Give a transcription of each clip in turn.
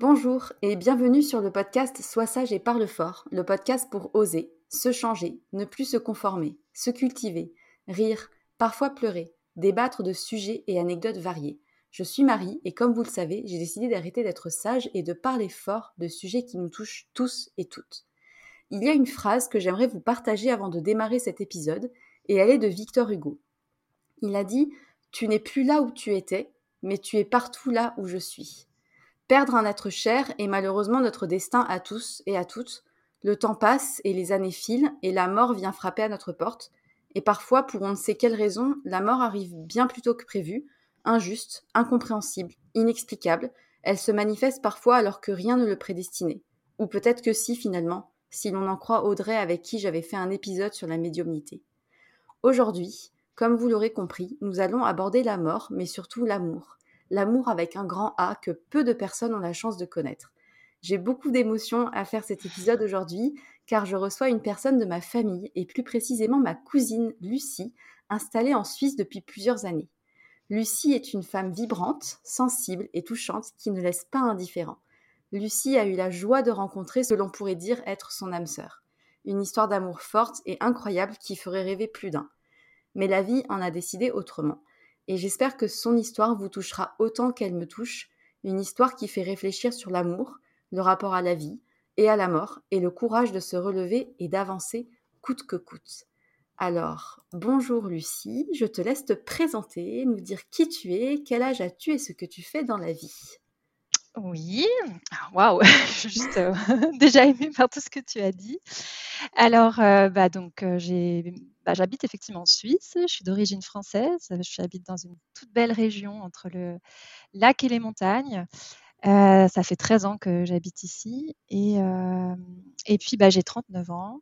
Bonjour et bienvenue sur le podcast Sois sage et parle fort, le podcast pour oser, se changer, ne plus se conformer, se cultiver, rire, parfois pleurer, débattre de sujets et anecdotes variés. Je suis Marie et comme vous le savez, j'ai décidé d'arrêter d'être sage et de parler fort de sujets qui nous touchent tous et toutes. Il y a une phrase que j'aimerais vous partager avant de démarrer cet épisode et elle est de Victor Hugo. Il a dit Tu n'es plus là où tu étais, mais tu es partout là où je suis. Perdre un être cher est malheureusement notre destin à tous et à toutes. Le temps passe et les années filent et la mort vient frapper à notre porte. Et parfois, pour on ne sait quelle raison, la mort arrive bien plus tôt que prévu, injuste, incompréhensible, inexplicable. Elle se manifeste parfois alors que rien ne le prédestinait. Ou peut-être que si finalement, si l'on en croit Audrey avec qui j'avais fait un épisode sur la médiumnité. Aujourd'hui, comme vous l'aurez compris, nous allons aborder la mort, mais surtout l'amour l'amour avec un grand A que peu de personnes ont la chance de connaître. J'ai beaucoup d'émotions à faire cet épisode aujourd'hui car je reçois une personne de ma famille et plus précisément ma cousine Lucie, installée en Suisse depuis plusieurs années. Lucie est une femme vibrante, sensible et touchante qui ne laisse pas indifférent. Lucie a eu la joie de rencontrer ce que l'on pourrait dire être son âme sœur. Une histoire d'amour forte et incroyable qui ferait rêver plus d'un. Mais la vie en a décidé autrement. Et j'espère que son histoire vous touchera autant qu'elle me touche, une histoire qui fait réfléchir sur l'amour, le rapport à la vie et à la mort, et le courage de se relever et d'avancer coûte que coûte. Alors, bonjour Lucie, je te laisse te présenter, nous dire qui tu es, quel âge as-tu et ce que tu fais dans la vie. Oui, ah, waouh, je suis juste euh, déjà émue par tout ce que tu as dit. Alors, euh, bah, donc, euh, bah, j'habite effectivement en Suisse, je suis d'origine française, je j'habite dans une toute belle région entre le lac et les montagnes. ça fait 13 ans que j'habite ici et, et puis bah, j'ai 39 ans.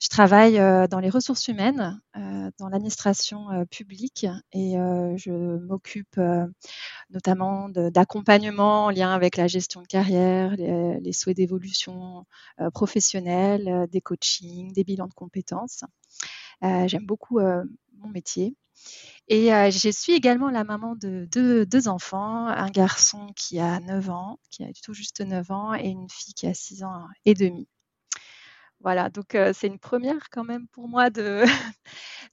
Je travaille dans les ressources humaines, dans l'administration publique et je m'occupe notamment d'accompagnement en lien avec la gestion de carrière, les, souhaits d'évolution professionnelle, des coachings, des bilans de compétences. J'aime beaucoup mon métier. Et je suis également la maman de deux, deux, enfants, un garçon qui a 9 ans, qui a tout juste 9 ans, et une fille qui a 6 ans et demi. Voilà, donc c'est une première quand même pour moi de,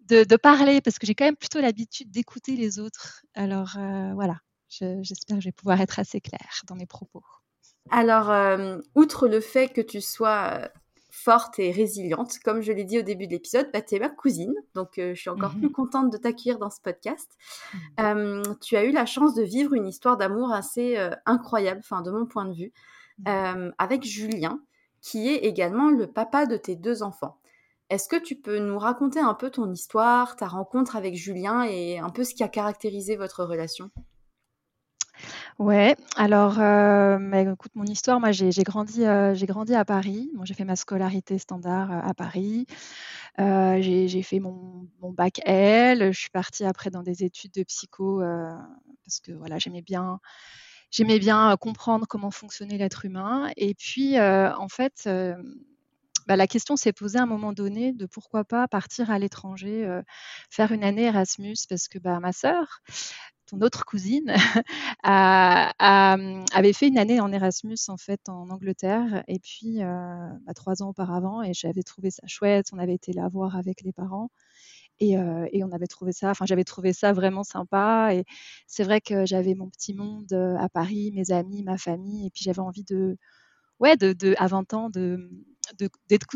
de, parler parce que j'ai quand même plutôt l'habitude d'écouter les autres. Alors voilà, j'espère que je vais pouvoir être assez claire dans mes propos. Alors, outre le fait que tu sois forte et résiliente, comme je l'ai dit au début de l'épisode, bah, tu es ma cousine, donc je suis encore plus mmh contente de t'accueillir dans ce podcast. Mmh. tu as eu la chance de vivre une histoire d'amour assez incroyable, enfin de mon point de vue, mmh. avec Julien qui est également le papa de tes deux enfants. Est-ce que tu peux nous raconter un peu ton histoire, ta rencontre avec Julien et un peu ce qui a caractérisé votre relation? Ouais, alors euh, écoute, mon histoire, moi j'ai grandi, euh, grandi à Paris. Moi j'ai fait ma scolarité standard euh, à Paris. j'ai fait mon, mon, bac L. Je suis partie après dans des études de psycho parce que voilà, j'aimais bien j'aimais bien comprendre comment fonctionnait l'être humain. Et puis, en fait, bah, la question s'est posée à un moment donné de pourquoi pas partir à l'étranger, faire une année Erasmus, parce que bah, ma sœur, ton autre cousine, avait fait une année en Erasmus en fait en Angleterre, et puis bah, trois ans auparavant, et j'avais trouvé ça chouette. On avait été la voir avec les parents. Et, on avait trouvé ça, enfin j'avais trouvé ça vraiment sympa. Et c'est vrai que j'avais mon petit monde à Paris, mes amis, ma famille, et puis j'avais envie de, ouais, de, à 20 ans, de, de,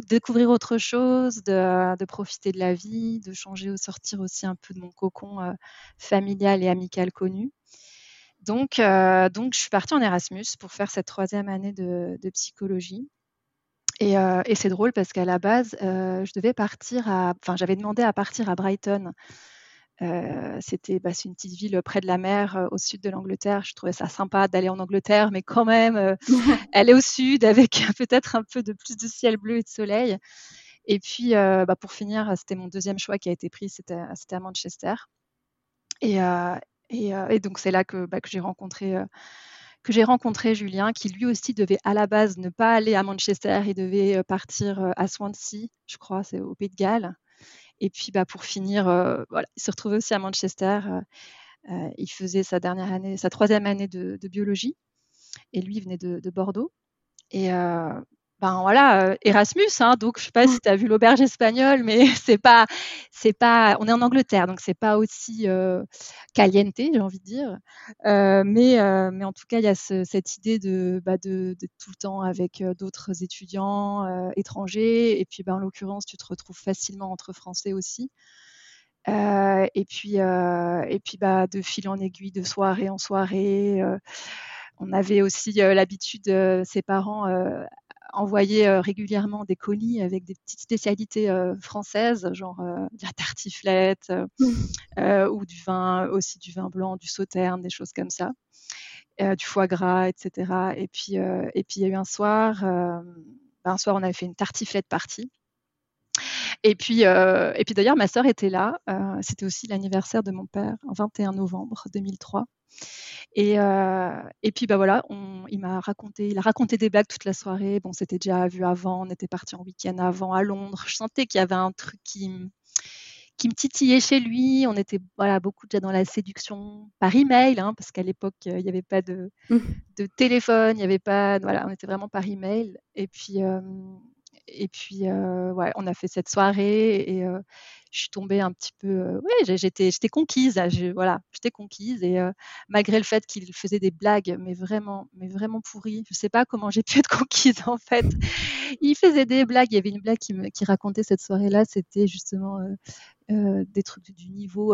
découvrir autre chose, de, profiter de la vie, de changer, ou sortir aussi un peu de mon cocon familial et amical connu. Donc, donc, je suis partie en Erasmus pour faire cette troisième année de psychologie. Euh, et, c'est drôle parce qu'à la base, euh, je devais partir à. Enfin, j'avais demandé à partir à Brighton. Euh, c'était bah, c'est une petite ville près de la mer au sud de l'Angleterre. Je trouvais ça sympa d'aller en Angleterre, mais quand même, est au sud avec peut-être un peu de plus de ciel bleu et de soleil. Et puis, bah, pour finir, c'était mon deuxième choix qui a été pris, c'était à Manchester. Et, et, donc, c'est là que, bah, que j'ai rencontré que j'ai rencontré Julien, qui lui aussi devait à la base ne pas aller à Manchester, il devait euh, partir euh, à Swansea, je crois, c'est au Pays de Galles. Et puis bah, pour finir, euh, voilà, il se retrouvait aussi à Manchester. il faisait sa dernière année, sa troisième année de, biologie. Et lui, venait de, de Bordeaux. Ben voilà, euh, Erasmus, hein, donc je sais pas si tu as vu l'auberge espagnole, mais c'est pas, c'est pas, on est en Angleterre, donc c'est pas aussi euh, caliente, j'ai envie de dire, euh, mais, mais en tout cas il y a cette idée de, bah, de, de, tout le temps avec d'autres étudiants étrangers, et puis ben, en l'occurrence tu te retrouves facilement entre Français aussi. et puis, et puis bah, de fil en aiguille, de soirée en soirée. on avait aussi l'habitude, ses parents envoyer régulièrement des colis avec des petites spécialités françaises, genre de la tartiflette mmh. ou du vin, aussi du vin blanc, du sauterne, des choses comme ça, du foie gras, etc. Et puis, et puis il y a eu un soir, ben, un soir on avait fait une tartiflette partie. Et puis, et puis d'ailleurs, ma sœur était là. C'était aussi l'anniversaire de mon père, en 21 novembre 2003. Et, euh, et puis bah voilà, on, il m'a raconté, il a raconté des blagues toute la soirée. Bon, c'était déjà vu avant, on était parti en week-end avant à Londres. Je sentais qu'il y avait un truc qui qui me titillait chez lui. On était voilà, beaucoup déjà dans la séduction par email, hein, parce qu'à l'époque, il n'y avait pas de, mmh. de téléphone, il n'y avait pas. Voilà, on était vraiment par email. Et puis, et puis ouais, on a fait cette soirée et je suis tombée un petit peu. ouais, j'étais, j'étais conquise. voilà, j'étais conquise. Et malgré le fait qu'il faisait des blagues, mais vraiment, mais vraiment pourries, je sais pas comment j'ai pu être conquise en fait. Il faisait des blagues. Il y avait une blague qui, me, racontait cette soirée-là. C'était justement des trucs du niveau.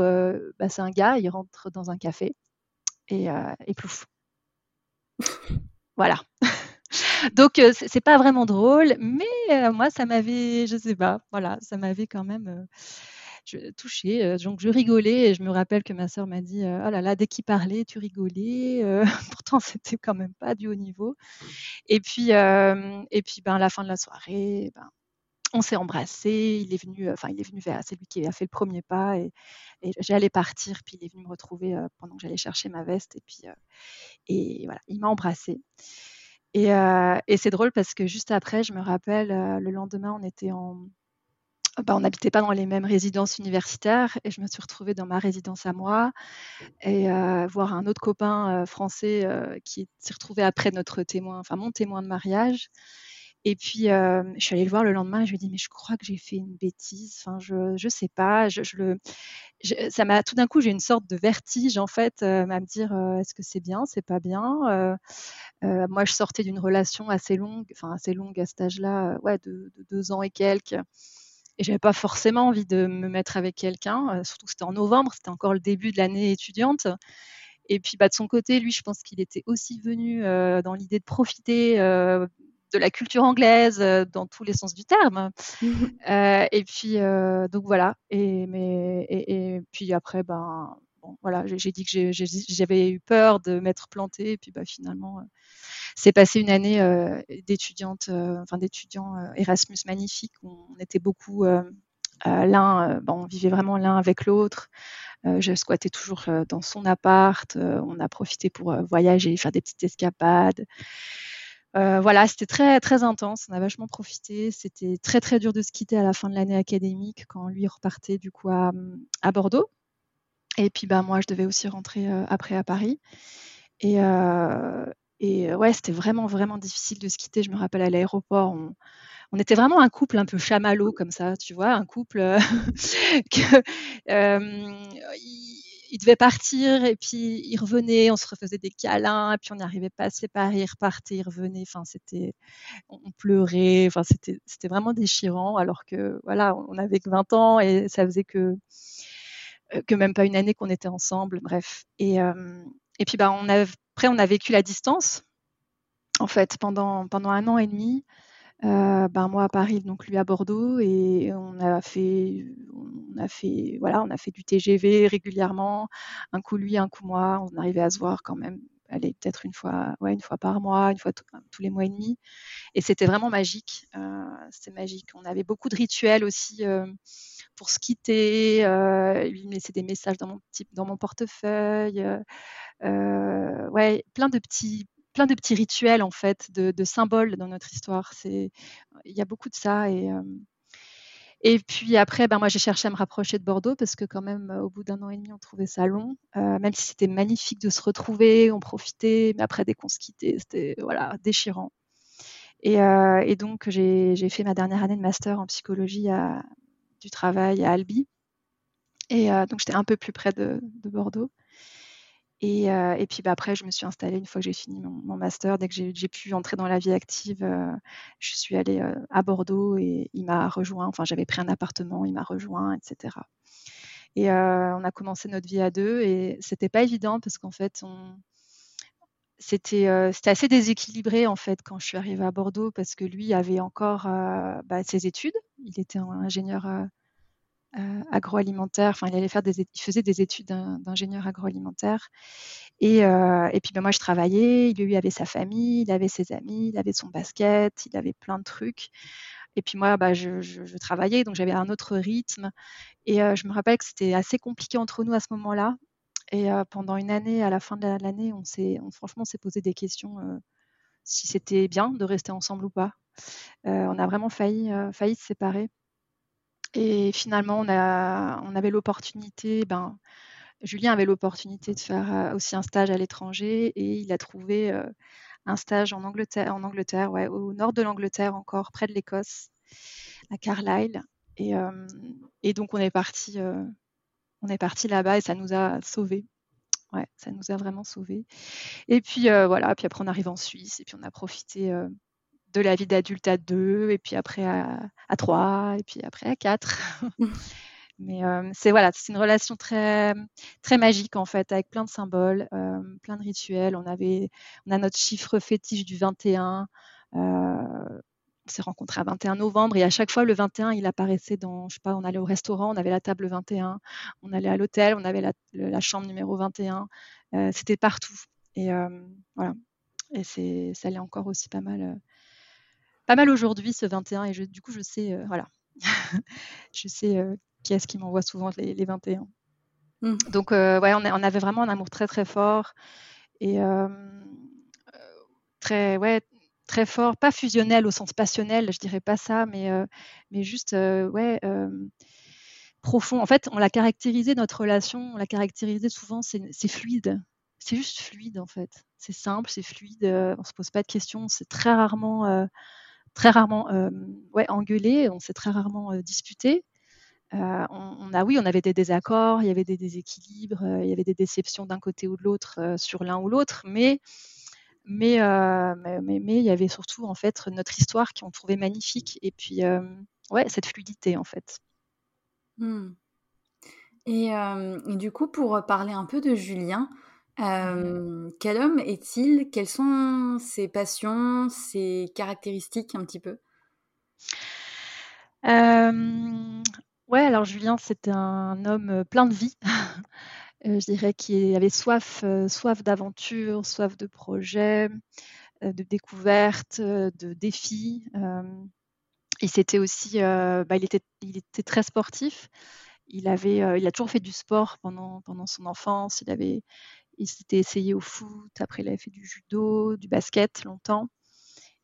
Bah, c'est un gars, il rentre dans un café et, et plouf. voilà. Donc c'est pas vraiment drôle, mais moi ça m'avait, je sais pas, voilà, ça m'avait quand même touché. donc je rigolais et je me rappelle que ma sœur m'a dit oh là là dès qu'il parlait tu rigolais. pourtant c'était quand même pas du haut niveau. Et puis et puis ben à la fin de la soirée, ben, on s'est embrassé, il est venu, enfin il est venu vers, c'est lui qui a fait le premier pas et, j'allais partir, puis il est venu me retrouver pendant que j'allais chercher ma veste et puis et voilà, il m'a Euh, et, c'est drôle parce que juste après, je me rappelle, euh, le lendemain, on en. Bah, n'habitait pas dans les mêmes résidences universitaires et je me suis retrouvée dans ma résidence à moi et euh, voir un autre copain français qui s'est retrouvé après notre témoin, enfin mon témoin de mariage. Et puis, je suis allée le voir le lendemain et je lui ai dit, mais je crois que j'ai fait une bêtise. Enfin, je ne sais pas. Je, le, ça m'a tout d'un coup, j'ai une sorte de vertige en fait, à me dire, est-ce que c'est bien, c'est pas bien. moi, je sortais d'une relation assez longue, enfin assez longue à cet âge-là, ouais, de, deux ans et quelques. Et j'avais pas forcément envie de me mettre avec quelqu'un, surtout que c'était en novembre, c'était encore le début de l'année étudiante. Et puis, bah, de son côté, lui, je pense qu'il était aussi venu dans l'idée de profiter de la culture anglaise euh, dans tous les sens du terme. Euh, et puis, euh, donc voilà. Et, mais, et, puis après, ben, voilà, j'ai dit que j'avais eu peur de m'être plantée. Et puis bah, finalement, c'est passé une année d'étudiante, enfin d'étudiants Erasmus magnifique. On, était beaucoup l'un, on vivait vraiment l'un avec l'autre. je squattais toujours dans son appart. on a profité pour voyager, faire des petites escapades. Euh, voilà, c'était très très intense. On a vachement profité. C'était très très dur de se quitter à la fin de l'année académique quand lui repartait du coup à, Bordeaux. Et puis bah moi je devais aussi rentrer euh, après à Paris. Et, euh, ouais, c'était vraiment vraiment difficile de se quitter. Je me rappelle à l'aéroport, on, était vraiment un couple un peu chamallow comme ça, tu vois, un couple devait partir et puis il revenait, on se refaisait des câlins puis on n'arrivait pas à se séparer, il repartait, il revenait. Enfin, c'était, on pleurait. Enfin, c'était, c'était vraiment déchirant. Alors que voilà, on avait que 20 ans et ça faisait que euh, que même pas une année qu'on était ensemble. Bref. Et euh, et puis bah on a après on a vécu la distance en fait pendant pendant un an et demi. Euh, ben moi à Paris, donc lui à Bordeaux, et on a fait, on a fait, voilà, on a fait du TGV régulièrement, un coup lui, un coup moi, on arrivait à se voir quand même, allez peut-être une fois, ouais, une fois par mois, une fois tous les mois et demi, et c'était vraiment magique, euh, c'était magique. On avait beaucoup de rituels aussi euh, pour se quitter, lui me laissait des messages dans mon dans mon portefeuille, ouais, plein de petits plein de petits rituels en fait, de, symboles dans notre histoire. C'est, il y a beaucoup de ça et et puis après, ben moi j'ai cherché à me rapprocher de Bordeaux parce que quand même au bout d'un an et demi on trouvait ça long, euh, même si c'était magnifique de se retrouver, on profitait, mais après dès qu'on se quittait, c'était voilà déchirant. Et, euh, donc j'ai fait ma dernière année de master en psychologie à, du travail à Albi. Et euh, donc j'étais un peu plus près de Bordeaux. Et, euh, et, puis bah, après, je me suis installée une fois que j'ai fini mon, master. Dès que j'ai pu entrer dans la vie active, euh, je suis allée euh, à Bordeaux et il m'a rejoint. Enfin, j'avais pris un appartement, il m'a rejoint, etc. Et on a commencé notre vie à deux et c'était pas évident parce qu'en fait, c'était assez déséquilibré en fait quand je suis arrivée à Bordeaux parce que lui avait encore bah, ses études. Il était ingénieur agroalimentaire. Enfin, il allait faire des, il faisait des études d'ingénieur agroalimentaire. Et, euh, et puis, ben, moi, je travaillais. Lui avait sa famille, il avait ses amis, il avait son basket, il avait plein de trucs. Et puis moi, bah, je, travaillais, donc j'avais un autre rythme. Et euh, je me rappelle que c'était assez compliqué entre nous à ce moment-là. Et pendant une année, à la fin de l'année, on s'est, franchement, s'est posé des questions si c'était bien de rester ensemble ou pas. on a vraiment failli, failli se séparer. Et finalement, on, avait l'opportunité, ben, Julien avait l'opportunité de faire aussi un stage à l'étranger et il a trouvé un stage en Angleterre, en Angleterre ouais, au nord de l'Angleterre encore, près de l'Écosse, à Carlisle. Et, et, donc on est parti, on est parti là-bas et ça nous a sauvés. Ouais, ça nous a vraiment sauvés. Et puis voilà, puis après on arrive en Suisse et puis on a profité de la vie d'adulte à deux, et puis après à, trois, et puis après à quatre. Mais c'est voilà, c'est une relation très très magique en fait, avec plein de symboles, plein de rituels. On avait, on a notre chiffre fétiche du 21. on s'est rencontrés à 21 novembre et à chaque fois le 21 il apparaissait dans je sais pas on allait au restaurant on avait la table 21 on allait à l'hôtel on avait la, chambre numéro 21 c'était partout et voilà et c'est ça l'est encore aussi pas mal pas mal aujourd'hui ce 21 et du coup je sais euh, voilà. Je sais euh, qui est-ce qui m'envoie souvent les, 21 mmh. donc euh, ouais on, on, avait vraiment un amour très très fort et très ouais très fort pas fusionnel au sens passionnel je dirais pas ça mais mais juste ouais profond. En fait on l'a caractérisé notre relation on l'a caractérisé souvent c'est fluide. C'est juste fluide en fait. C'est simple c'est fluide on se pose pas de questions c'est très rarement très rarement euh, ouais, engueulé, on s'est très rarement euh, disputé. Euh, on, a oui, on avait des désaccords, il y avait des déséquilibres, il y avait des déceptions d'un côté ou de l'autre sur l'un ou l'autre, mais mais, mais, mais, il y avait surtout en fait notre histoire qu'on trouvait magnifique et puis ouais cette fluidité en fait. Hmm. Et, et, du coup pour parler un peu de Julien, Quel homme est-il? Quelles sont ses passions, ses caractéristiques un petit peu? ouais, alors Julien, c'était un homme, plein de vie. je dirais qui avait soif, soif d'aventure, soif de projets, de découvertes, de défis, et c'était aussi, bah, il était il était très sportif. Il avait, il a toujours fait du sport pendant pendant son enfance. Il avait il s'était essayé au foot, après il avait fait du judo, du basket longtemps.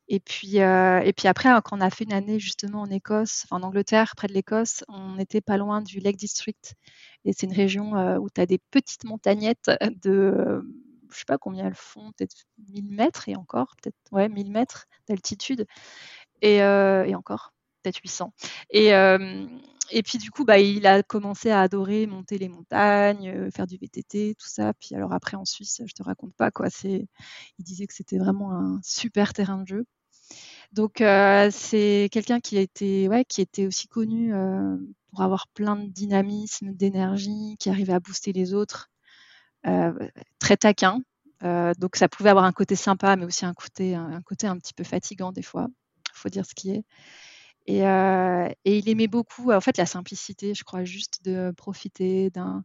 Et puis, euh, et puis après, quand on a fait une année justement en Écosse, en Angleterre, près de l'Écosse, on n'était pas loin du Lake District. Et c'est une région euh, où tu as des petites montagnettes de, euh, je sais pas combien elles font, peut-être 1000 mètres et encore, peut-être, ouais, 1000 mètres d'altitude. Et, et encore, peut-être 800. Et, et puis du coup, bah, il a commencé à adorer monter les montagnes, euh, faire du VTT, tout ça. Puis alors après en Suisse, je te raconte pas quoi. C'est, il disait que c'était vraiment un super terrain de jeu. Donc euh, c'est quelqu'un qui a été, ouais, qui était aussi connu euh, pour avoir plein de dynamisme, d'énergie, qui arrivait à booster les autres, très taquin. donc ça pouvait avoir un côté sympa, mais aussi un côté, un côté un petit peu fatigant des fois. Faut dire ce qui est. Euh, et, il aimait beaucoup, en fait, la simplicité, je crois, juste de profiter d'un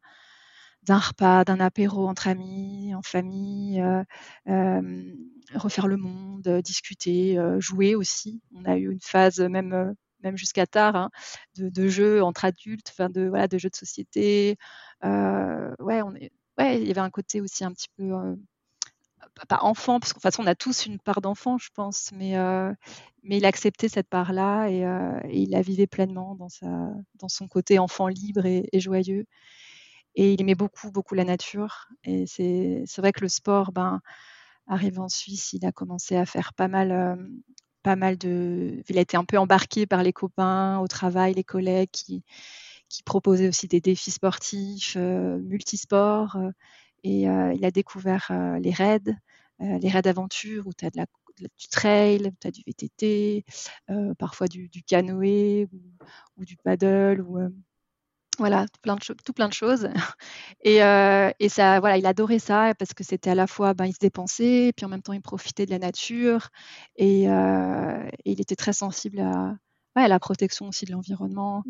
d'un repas, d'un apéro entre amis, en famille, euh, euh, refaire le monde, discuter, jouer aussi. On a eu une phase même même jusqu'à tard hein, de, jeux entre adultes, enfin de voilà de jeux de société. ouais, il y avait un côté aussi un petit peu pas enfant, parce qu'en on a tous une part d'enfant, je pense, mais, euh, mais il acceptait cette part-là et, euh, et, il la vivait pleinement dans, sa, dans son côté enfant libre et, joyeux. Et il aimait beaucoup, beaucoup la nature. Et c'est vrai que le sport, ben, arrivé en Suisse, il a commencé à faire pas mal, euh, pas mal de. Il a été un peu embarqué par les copains au travail, les collègues qui, qui proposaient aussi des défis sportifs, multisports. Et il a découvert les raids, les raids d'aventure où tu as de la, du trail, tu as du VTT, parfois du, canoë ou, du paddle ou voilà, tout plein de, tout plein de choses. Et, et, ça, voilà, il adorait ça parce que c'était à la fois, ben, il se dépensait, puis en même temps, il profitait de la nature. Et, il était très sensible à, à, la protection aussi de l'environnement.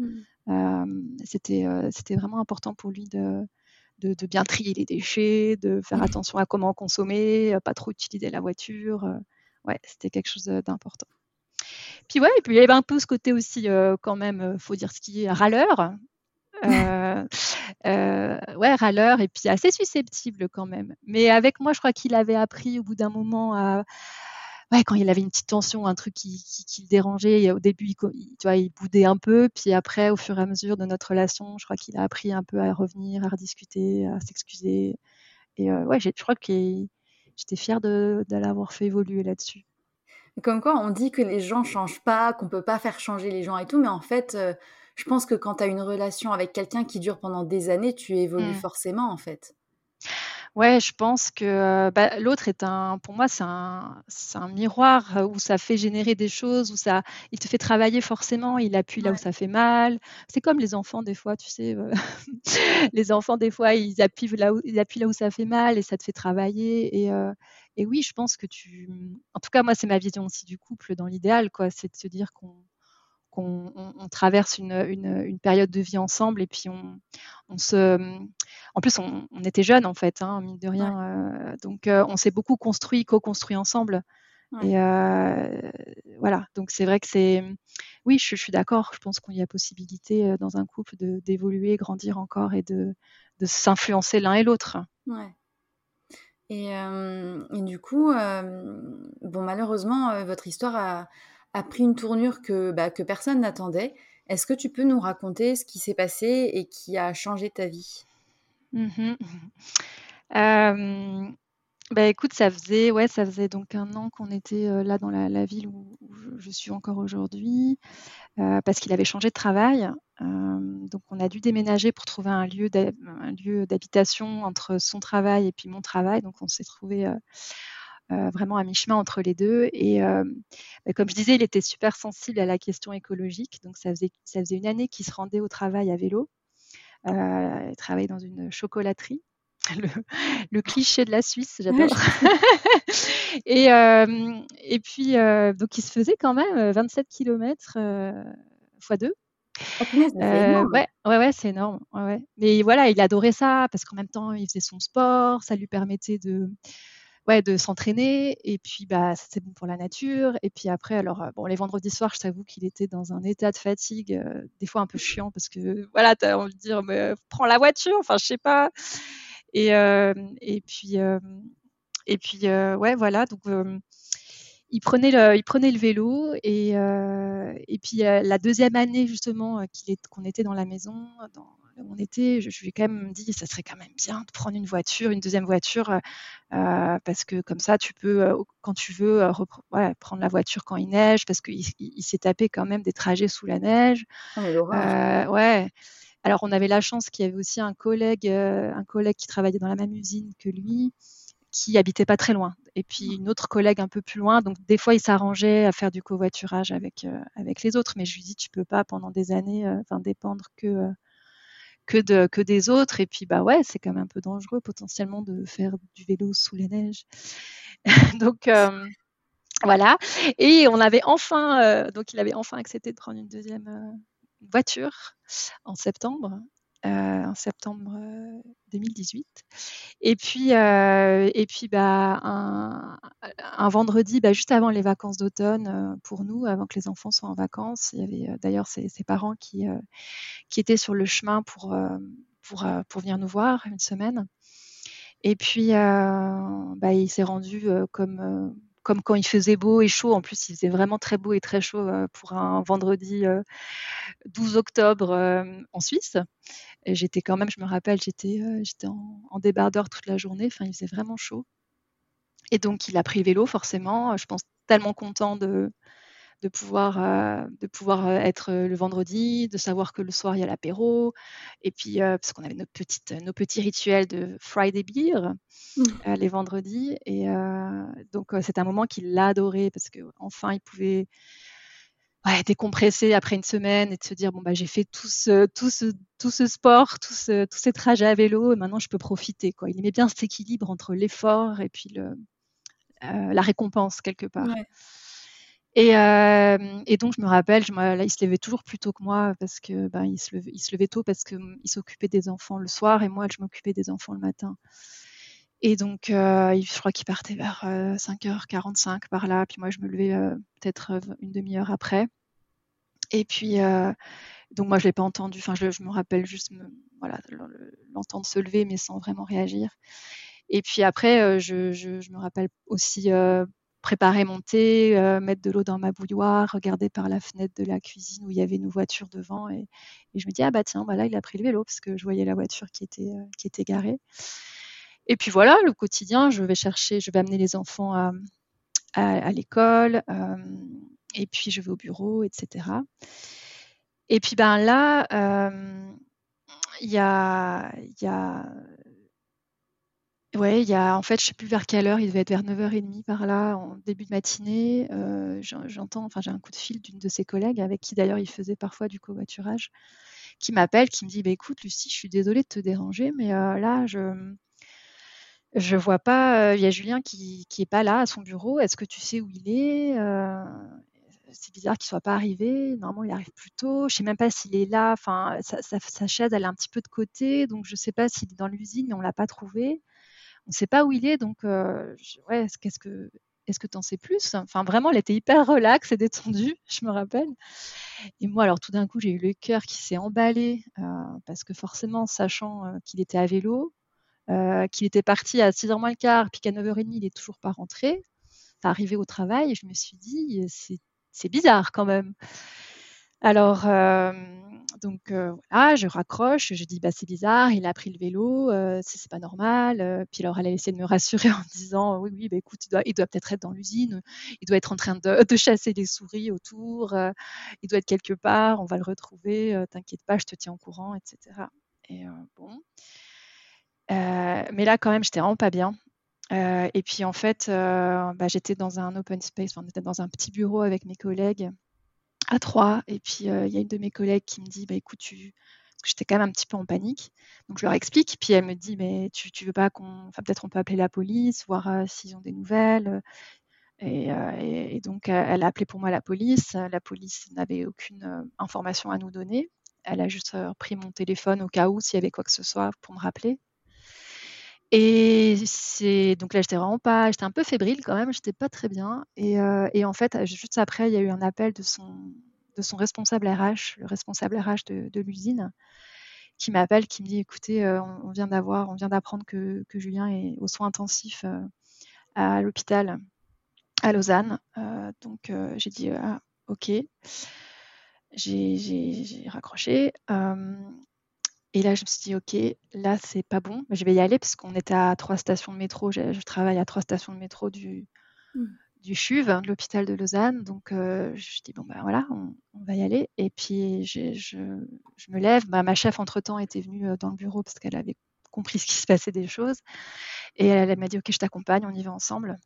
Mmh. c'était, c'était vraiment important pour lui de, de, bien trier les déchets, de faire attention à comment consommer, pas trop utiliser la voiture. ouais, c'était quelque chose d'important. Puis ouais, et puis il y avait un peu ce côté aussi quand même, faut dire ce qui est râleur. Euh, ouais, râleur et puis assez susceptible quand même. Mais avec moi, je crois qu'il avait appris au bout d'un moment à, ouais, quand il avait une petite tension, un truc qui, qui, le dérangeait, au début, il, tu vois, il boudait un peu, puis après, au fur et à mesure de notre relation, je crois qu'il a appris un peu à revenir, à rediscuter, à s'excuser. Et ouais, je crois que j'étais fière de, de l'avoir fait évoluer là-dessus. Comme quoi, on dit que les gens changent pas, qu'on peut pas faire changer les gens et tout, mais en fait, je pense que quand tu as une relation avec quelqu'un qui dure pendant des années, tu évolues mmh. forcément, en fait. Ouais, je pense que bah, l'autre est un, pour moi, c'est un, un, miroir où ça fait générer des choses, où ça, il te fait travailler forcément, il appuie là où ça fait mal. C'est comme les enfants des fois, tu sais, les enfants des fois, ils appuient là où, ils appuient là où ça fait mal et ça te fait travailler. Et, et oui, je pense que tu, en tout cas, moi, c'est ma vision aussi du couple dans l'idéal, quoi, c'est de se dire qu'on on, traverse une, une, une, période de vie ensemble et puis on, on se en plus, on, était jeunes en fait, hein, mine de rien. Euh, donc, euh, on s'est beaucoup construit, co-construit ensemble. Et euh, voilà, donc c'est vrai que c'est. Oui, je, suis d'accord. Je pense qu'il y a possibilité dans un couple d'évoluer, grandir encore et de, de s'influencer l'un et l'autre. Ouais. Et, et, du coup, bon, malheureusement, votre histoire a, a, pris une tournure que, bah, que personne n'attendait. Est-ce que tu peux nous raconter ce qui s'est passé et qui a changé ta vie? Mmh bah, écoute, ça faisait ouais, ça faisait donc un an qu'on était, là dans la ville où je suis encore aujourd'hui, parce qu'il avait changé de travail. donc on a dû déménager pour trouver un lieu lieu d'habitation entre son travail et puis mon travail. Donc on s'est trouvé vraiment à mi-chemin entre les deux. et bah, comme je disais, il était super sensible à la question écologique. Donc ça faisait ça faisait une année qu'il se rendait au travail à vélo. Euh, elle travaille dans une chocolaterie. Le, cliché de la Suisse, j'adore. et, euh, et puis, euh, donc, il se faisait quand même 27 km x 2. ouais, ouais, ouais, c'est énorme. Ouais, Mais voilà, il adorait ça parce qu'en même temps, il faisait son sport, ça lui permettait de, ouais, de s'entraîner. Et puis, bah, c'était bon pour la nature. Et puis après, alors, euh, bon, les vendredis soirs, je t'avoue qu'il était dans un état de fatigue, euh, des fois un peu chiant parce que, voilà, tu as envie de dire, mais prends la voiture, enfin, je sais pas. Et, euh, et puis, et puis ouais, voilà. Donc, il prenait le, il prenait le vélo et, et puis la deuxième année justement est, qu'on était dans la maison, dans, on était, je, lui ai quand même dit, ça serait quand même bien de prendre une voiture, une deuxième voiture, euh, euh, parce que comme ça, tu peux, euh, quand tu veux, prendre la voiture quand il neige, parce qu'il il, s'est tapé quand même des trajets sous la neige. Oh, ouais. Alors, on avait la chance qu'il y avait aussi un collègue, un collègue qui travaillait dans la même usine que lui, qui habitait pas très loin. Et puis mmh. une autre collègue un peu plus loin. Donc des fois, il s'arrangeait à faire du covoiturage avec avec les autres. Mais je lui dis, tu peux pas pendant des années, enfin dépendre que que, de, que des autres. Et puis, bah ouais, c'est quand même un peu dangereux potentiellement de faire du vélo sous la neige. donc, euh, voilà. Et on avait enfin, euh, donc il avait enfin accepté de prendre une deuxième euh, voiture en septembre. Euh, en septembre 2018. Euh, et puis, euh, et puis bah, un, un vendredi, bah, juste avant les vacances d'automne, pour nous, avant que les enfants soient en vacances, il y avait d'ailleurs ses, parents qui, qui étaient sur le chemin pour, pour, pour venir nous voir une semaine. Et puis, bah, il s'est rendu comme comme quand il faisait beau et chaud. En plus, il faisait vraiment très beau et très chaud euh, pour un vendredi 12 euh, octobre euh, en Suisse. Et j'étais quand même, je me rappelle, j'étais j'étais en, débardeur toute la journée. Enfin, il faisait vraiment chaud. Et donc, il a pris le vélo, forcément. Je pense tellement content de, de pouvoir, de pouvoir être le vendredi, de savoir que le soir il y a l'apéro, et puis parce qu'on avait nos, petites, nos petits rituels de Friday beer mmh. les vendredis, et donc c'est un moment qu'il a adoré parce que enfin il pouvait ouais, décompresser après une semaine et de se dire bon bah j'ai fait tout ce, tout ce, tout ce sport, tout ce, tous ces trajets à vélo, et maintenant je peux profiter quoi. Il aimait bien cet équilibre entre l'effort et puis le, la récompense quelque part. Et, euh, et, donc, je me rappelle, il se levait toujours plus tôt que moi parce que ben, il, se levait, tôt parce qu'il mmh, s'occupait des enfants le soir et moi, je m'occupais des enfants le matin. Et donc, euh, je crois qu'il partait vers 5h45 euh, par là. Puis moi, je me levais peut-être une demi-heure après. Et puis, donc moi, je l'ai pas entendu. Enfin, je, me rappelle juste, l'entendre se lever, mais sans vraiment réagir. Et puis après, je, me rappelle aussi préparer mon thé, mettre de l'eau dans ma bouilloire, regarder par la fenêtre de la cuisine où il y avait nos voitures devant et, je me dis ah bah tiens bah là il a pris le vélo parce que je voyais la voiture qui était qui était garée. Et puis voilà le quotidien, je vais chercher, je vais amener les enfants à, l'école et puis je vais au bureau, etc. Et puis ben là, il y a Ouais, il y a en fait, je sais plus vers quelle heure, il devait être vers 9h30 par là, en début de matinée. j'entends, enfin, j'ai un coup de fil d'une de ses collègues avec qui d'ailleurs il faisait parfois du covoiturage, qui m'appelle, qui me dit: «Bah, écoute Lucie, je suis désolée de te déranger, mais là, je je vois pas, il y a Julien qui qui est pas là à son bureau. Est-ce que tu sais où il est? c'est bizarre qu'il soit pas arrivé. Normalement, il arrive plus tôt. Je sais même pas s'il est là. Enfin, sa chaise, elle est un petit peu de côté, donc je sais pas s'il est dans l'usine, mais on l'a pas trouvé on ne sait pas où il est, donc euh, ouais, qu'est-ce que est-ce que tu en sais plus? Enfin, vraiment, elle était hyper relaxe et détendue, je me rappelle. Et moi, alors tout d'un coup, j'ai eu le cœur qui s'est emballé euh, parce que forcément, sachant euh, qu'il était à vélo, qu'il était parti à 6h moins le quart, puis qu'à 9h30, il n'est toujours pas rentré, arrivé au travail, je me suis dit, c'est bizarre quand même. Alors, donc voilà, je raccroche, je dis bah c'est bizarre, il a pris le vélo, c'est pas normal. puis alors elle a essayé de me rassurer en disant oui oui bah écoute il doit, doit peut-être être dans l'usine, il doit être en train de, de chasser les souris autour, il doit être quelque part, on va le retrouver, t'inquiète pas, je te tiens au courant, etc. Et bon, mais là quand même j'étais vraiment pas bien. et puis en fait, bah, j'étais dans un open space, on était dans un petit bureau avec mes collègues à trois. Et puis, il y a une de mes collègues qui me dit, bah, écoute, tu... j'étais quand même un petit peu en panique. Donc, je leur explique. Puis, elle me dit, mais tu, tu veux pas qu'on. Enfin, peut-être on peut appeler la police, voir s'ils ont des nouvelles? Et, donc, elle a appelé pour moi la police. La police n'avait aucune information à nous donner. Elle a juste pris mon téléphone au cas où, s'il y avait quoi que ce soit, pour me rappeler. Et c'est donc là, j'étais vraiment pas, j'étais un peu fébrile quand même, j'étais pas très bien. Et, euh, en fait, juste après, il y a eu un appel de son, responsable RH, le responsable RH de, l'usine, qui m'appelle, qui me dit, écoutez, euh, on, vient d'avoir, on vient d'apprendre que, que, Julien est aux soins intensifs euh, à l'hôpital à Lausanne. donc j'ai dit, ah, ok. J'ai raccroché. Et là, je me suis dit, OK, là, c'est pas bon, mais je vais y aller parce qu'on était à trois stations de métro. Je, travaille à trois stations de métro du, mmh. du CHUV, hein, de l'hôpital de Lausanne. Donc, euh, je me dis, bon, ben voilà, on, va y aller. Et puis, je, je, me lève. Bah, ma chef, entre-temps, était venue euh, dans le bureau parce qu'elle avait compris ce qui se passait des choses. Et elle, elle m'a dit, OK, je t'accompagne, on y va ensemble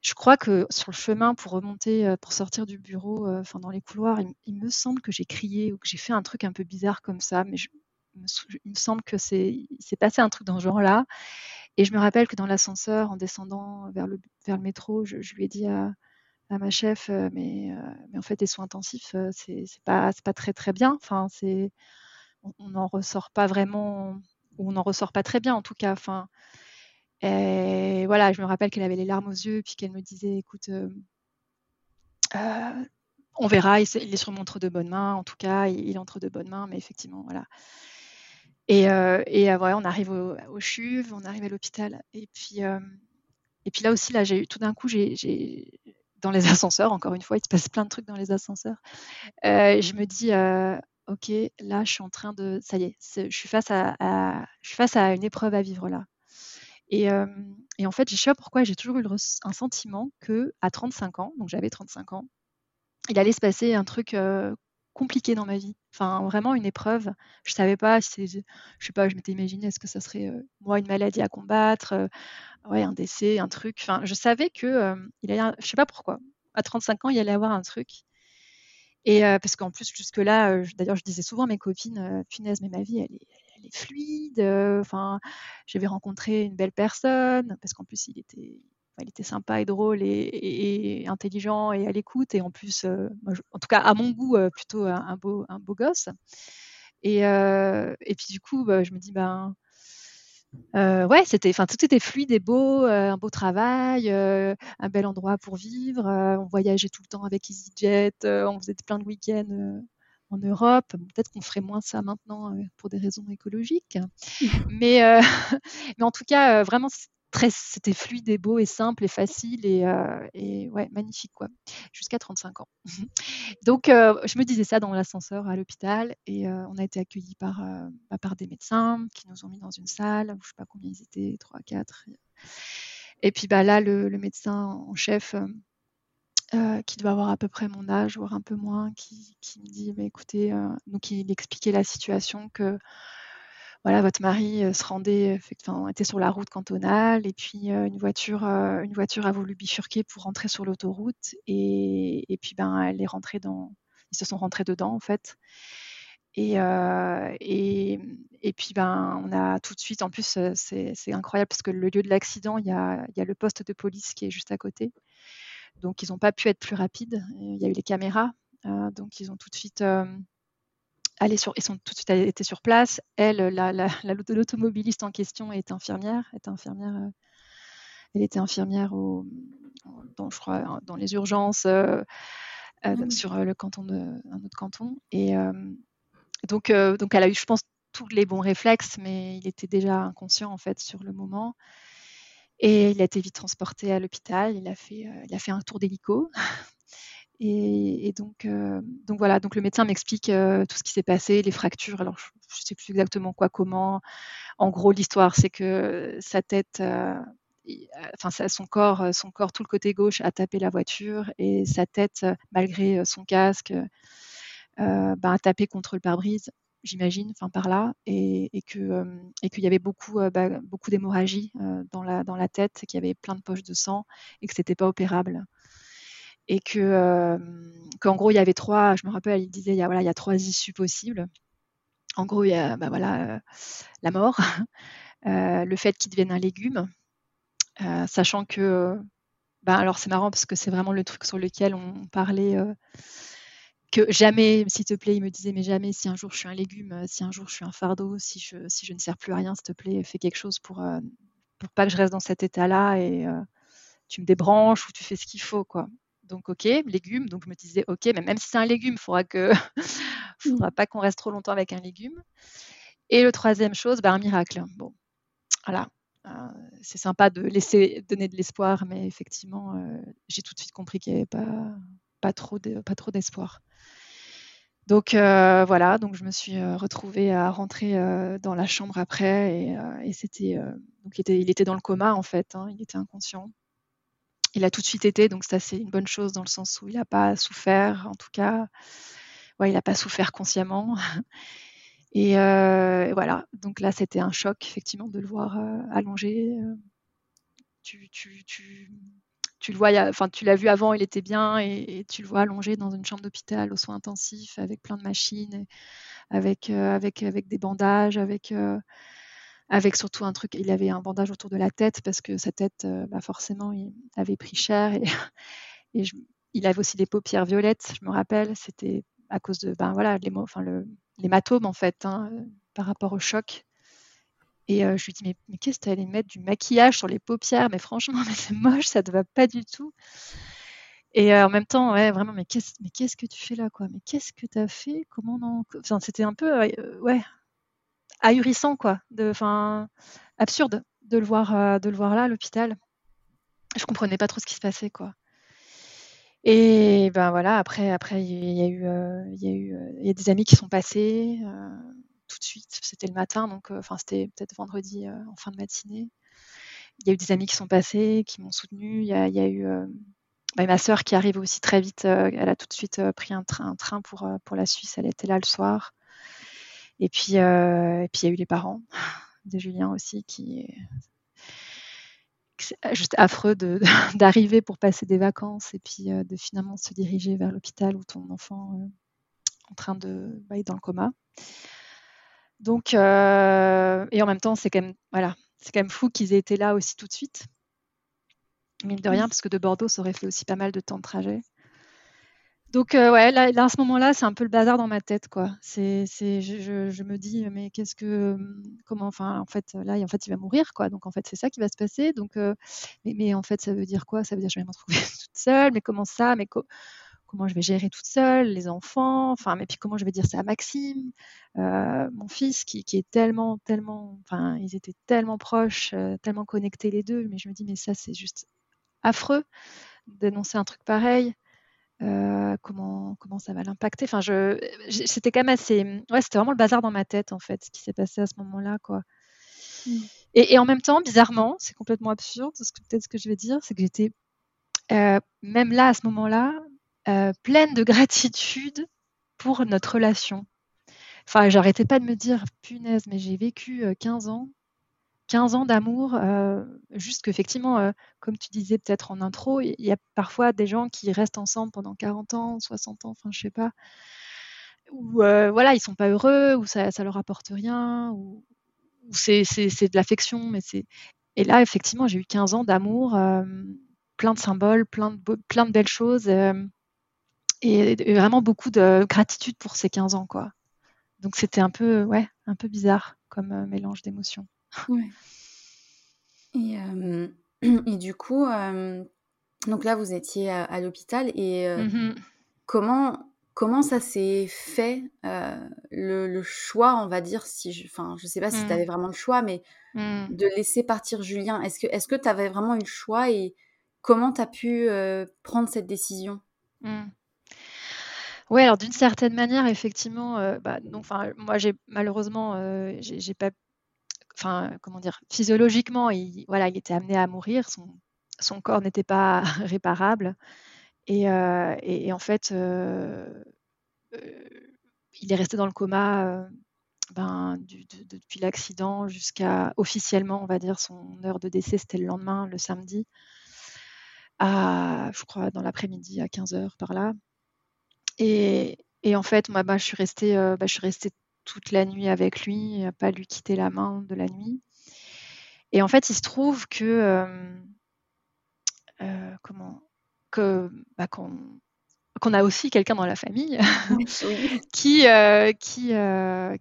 je crois que sur le chemin pour remonter, pour sortir du bureau, enfin dans les couloirs, il, me semble que j'ai crié ou que j'ai fait un truc un peu bizarre comme ça, mais il me semble que c'est s'est passé un truc dans ce genre-là. Et je me rappelle que dans l'ascenseur, en descendant vers le, métro, je, lui ai dit à, ma chef, mais, mais en fait, les soins intensifs, c'est pas, pas très très bien. Enfin, on n'en ressort pas vraiment, ou on n'en ressort pas très bien en tout cas. Et voilà, je me rappelle qu'elle avait les larmes aux yeux, puis qu'elle me disait, écoute, euh, euh, on verra, il, est sur montre de bonnes mains, en tout cas, il, entre de bonnes mains, mais effectivement, voilà. Et, euh, on arrive au, au, CHUV, on arrive à l'hôpital, et puis, et puis là aussi, là, j'ai tout d'un coup, j'ai dans les ascenseurs, encore une fois, il se passe plein de trucs dans les ascenseurs. je me dis, ok, là, je suis en train de, ça y est, je suis je suis face à une épreuve à vivre là. Et, en fait, je sais pas pourquoi, j'ai toujours eu un sentiment que à 35 ans, donc j'avais 35 ans, il allait se passer un truc compliqué dans ma vie. Enfin, vraiment une épreuve. Je savais pas, je sais pas, je m'étais imaginé, est-ce que ça serait moi une maladie à combattre, ouais, un décès, un truc. Enfin, je savais que il je sais pas pourquoi. À 35 ans, il allait avoir un truc. Et parce qu'en plus, jusque-là, d'ailleurs, je disais souvent à mes copines, punaise, mais ma vie, elle est, fluide. Enfin, j'avais rencontré une belle personne parce qu'en plus il était, il était sympa et drôle et, intelligent et à l'écoute et en plus, en tout cas à mon goût, plutôt un, beau, gosse. Et, et puis du coup, bah, je me dis ben ouais, c'était, enfin tout était fluide et beau, un beau travail, un bel endroit pour vivre. on voyageait tout le temps avec EasyJet, on faisait plein de week-ends en Europe. Peut-être qu'on ferait moins ça maintenant euh, pour des raisons écologiques. mais, euh, mais en tout cas, euh, vraiment, c'était fluide et beau et simple et facile et, et ouais, magnifique quoi, jusqu'à 35 ans. Donc je me disais ça dans l'ascenseur à l'hôpital et on a été accueillis par, bah, par des médecins qui nous ont mis dans une salle, je sais pas combien ils étaient, 3, 4. Et puis bah, là, le, médecin en chef, qui doit avoir à peu près mon âge, voire un peu moins, qui, qui me dit, bah, écoutez, donc il expliquait la situation que voilà, votre mari se rendait, enfin, était sur la route cantonale et puis une voiture, une voiture a voulu bifurquer pour rentrer sur l'autoroute et, puis ben elle est rentrée dans, ils se sont rentrés dedans en fait. Et, et, et, puis ben on a tout de suite, en plus c'est incroyable parce que le lieu de l'accident, il y a le poste de police qui est juste à côté. Donc ils n'ont pas pu être plus rapides. Il y a eu les caméras, donc ils ont tout de suite sur, ils sont tout de suite été sur place. Elle, l'automobiliste en question est infirmière, est infirmière. Euh, elle était infirmière au, dans, je crois, dans les urgences euh, euh, mmh. sur le canton de, un autre canton. Et donc, donc, elle a eu, je pense, tous les bons réflexes, mais il était déjà inconscient en fait sur le moment. Et il a été vite transporté à l'hôpital. Il a fait, il a fait un tour d'hélico. Et, donc, euh, donc voilà, donc le médecin m'explique euh, tout ce qui s'est passé, les fractures. Alors, je ne sais plus exactement quoi, comment. En gros, l'histoire, c'est que sa tête, euh, enfin son corps, son corps, tout le côté gauche a tapé la voiture et sa tête, malgré son casque, ben, a tapé contre le pare-brise j'imagine, enfin par là, et qu'il y avait beaucoup bah, beaucoup d'hémorragie dans la dans la tête, qu'il y avait plein de poches de sang et que c'était pas opérable et que euh, qu'en gros il y avait trois, je me rappelle, il disait il y a, trois issues possibles. En gros, il y a bah, voilà, euh, la mort, euh, le fait qu'il devienne un légume, sachant que, bah, alors c'est marrant parce que c'est vraiment le truc sur lequel on parlait que jamais, s'il te plaît, il me disait, mais jamais, si un jour je suis un légume, si un jour je suis un fardeau, si je, si je ne sers plus à rien, s'il te plaît, fais quelque chose pour, pour pas que je reste dans cet état-là et tu me débranches ou tu fais ce qu'il faut, quoi. Donc, ok, légumes. Donc, je me disais, ok, mais même si c'est un légume, il faudra que, faudra pas qu'on reste trop longtemps avec un légume. Et le troisième chose, bah, un miracle. Bon, voilà. Euh, c'est sympa de laisser donner de l'espoir, mais effectivement, euh, j'ai tout de suite compris qu'il n'y avait pas, pas trop d'espoir. donc euh, voilà, donc je me suis retrouvée à rentrer dans la chambre après et, c'était donc il était, il était dans le coma en fait, hein, il était inconscient il a tout de suite été, donc ça c'est une bonne chose dans le sens où il n'a pas souffert, en tout cas, ouais, il n'a pas souffert consciemment. Et euh, voilà, donc là c'était un choc effectivement de le voir euh, allongé. Euh. Tu, tu, tu, tu, le vois, enfin tu l'as vu avant, il était bien, et, tu le vois allongé dans une chambre d'hôpital aux soins intensifs avec plein de machines, avec, avec, avec des bandages, avec avec surtout un truc, il avait un bandage autour de la tête parce que sa tête, euh, bah forcément, il avait pris cher et, il avait aussi des paupières violettes, je me rappelle, c'était à cause de, ben voilà, l'hématome en fait, hein, par rapport au choc. Et euh, je lui dis, mais, qu'est-ce que tu allais mettre du maquillage sur les paupières? Mais franchement, mais c'est moche, ça ne va pas du tout. Et euh, en même temps, ouais, vraiment, mais qu'est-ce, que tu fais là, Mais qu'est-ce que tu as fait? Comment enfin, C'était un peu, ouais, ahurissant, quoi. Enfin, absurde de le voir, euh, de le voir là à l'hôpital. Je comprenais pas trop ce qui se passait, quoi. Et ben voilà, après, après il y a eu, euh, il y a eu, euh, il y a des amis qui sont passés tout de suite. C'était le matin, donc enfin c'était peut-être vendredi en fin de matinée. Il y a eu des amis qui sont passés, qui m'ont soutenu. Il y a, eu bah, ma sœur qui arrive aussi très vite. elle a tout de suite pris un train, pour la Suisse. Elle était là le soir. Et puis, euh, et puis il y a eu les parents de Julien aussi qui c'est juste affreux d'arriver pour passer des vacances et puis euh, de finalement se diriger vers l'hôpital où ton enfant est euh, en train de bah, est dans le coma. Donc, et en même temps, c'est quand même voilà, c'est quand même fou qu'ils aient été là aussi tout de suite. Mine de rien, parce que de Bordeaux, ça aurait fait aussi pas mal de temps de trajet. Donc euh, ouais, là, à ce moment-là, c'est un peu le bazar dans ma tête, quoi. C'est, c'est, je, me dis, mais qu'est-ce que, comment, enfin, en fait, là, en fait, il va mourir, quoi. Donc en fait, c'est ça qui va se passer. Donc, euh, mais, mais, en fait, ça veut dire quoi? Ça veut dire que je vais me retrouver toute seule. Mais comment ça? Mais comment je vais gérer toute seule? Les enfants, enfin, mais puis comment je vais dire ça à Maxime, euh, mon fils qui, qui, est tellement, tellement, enfin, ils étaient tellement proches, tellement connectés les deux, mais je me dis, mais ça, c'est juste affreux d'énoncer un truc pareil. Euh, comment, comment ça va l'impacter? Enfin, je, c'était quand même assez, ouais, c'était vraiment le bazar dans ma tête en fait, ce qui s'est passé à ce moment-là, quoi. Mmh. Et, et, en même temps, bizarrement, c'est complètement absurde, ce que peut-être ce que je vais dire, c'est que j'étais euh, même là, à ce moment-là, euh, pleine de gratitude pour notre relation. Enfin, j'arrêtais pas de me dire, punaise, mais j'ai vécu 15 euh, ans, 15 ans d'amour, euh, juste qu'effectivement, comme tu disais peut-être en intro, il y a parfois des gens qui restent ensemble pendant 40 ans, 60 ans, enfin, je sais pas, où voilà, ils sont pas heureux, ou ça, ça leur apporte rien, ou, c'est, de l'affection, mais c'est. Et là, effectivement, j'ai eu 15 ans d'amour plein de symboles, plein de, belles choses euh, et, vraiment beaucoup de gratitude pour ces 15 ans. Quoi. Donc c'était un peu, ouais, un peu bizarre comme euh, mélange d'émotions. Et, euh, et, du coup, donc là vous étiez à, l'hôpital et mm-hmm. comment, comment ça s'est fait le, choix, on va dire, si je, enfin, je sais pas si mm. tu avais vraiment le choix, mais mm. de laisser partir Julien. Est-ce que tu avais vraiment eu le choix et Comment tu as pu euh, prendre cette décision? Mmh. Oui, alors d'une certaine manière, effectivement, euh, bah, moi j'ai malheureusement, euh, j'ai pas, enfin, comment dire, physiologiquement, il, voilà, il était amené à mourir, son, corps n'était pas réparable, et, et, en fait, il est resté dans le coma. Ben, depuis l'accident jusqu'à officiellement, on va dire, son heure de décès, c'était le lendemain, le samedi à, je crois, dans l'après-midi à 15 heures par là. Et, en fait, moi, bah, je, suis restée, euh, bah, je suis restée toute la nuit avec lui, à pas lui quitter la main de la nuit. Et en fait, il se trouve que, euh, euh, comment, que, bah, qu'on, a aussi quelqu'un dans la famille qui, qui,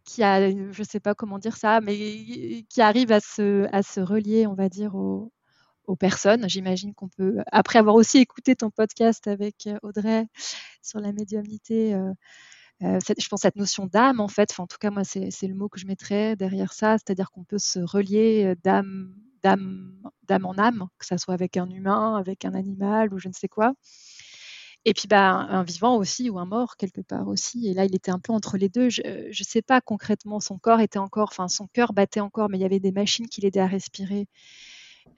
qui a, je sais pas comment dire ça, mais qui arrive à se, à se relier, on va dire, au, aux personnes. J'imagine qu'on peut, après avoir aussi écouté ton podcast avec euh, Audrey sur la médiumnité, euh, euh, je pense cette notion d'âme, en fait, en tout cas, moi, c'est le mot que je mettrais derrière ça, c'est-à-dire qu'on peut se relier d'âme d'âme en âme, que ça soit avec un humain, avec un animal ou je ne sais quoi. Et puis bah, un vivant aussi ou un mort quelque part aussi. Et là, il était un peu entre les deux. Je ne sais pas concrètement, son corps était encore, enfin son cœur battait encore, mais il y avait des machines qui l'aidaient à respirer.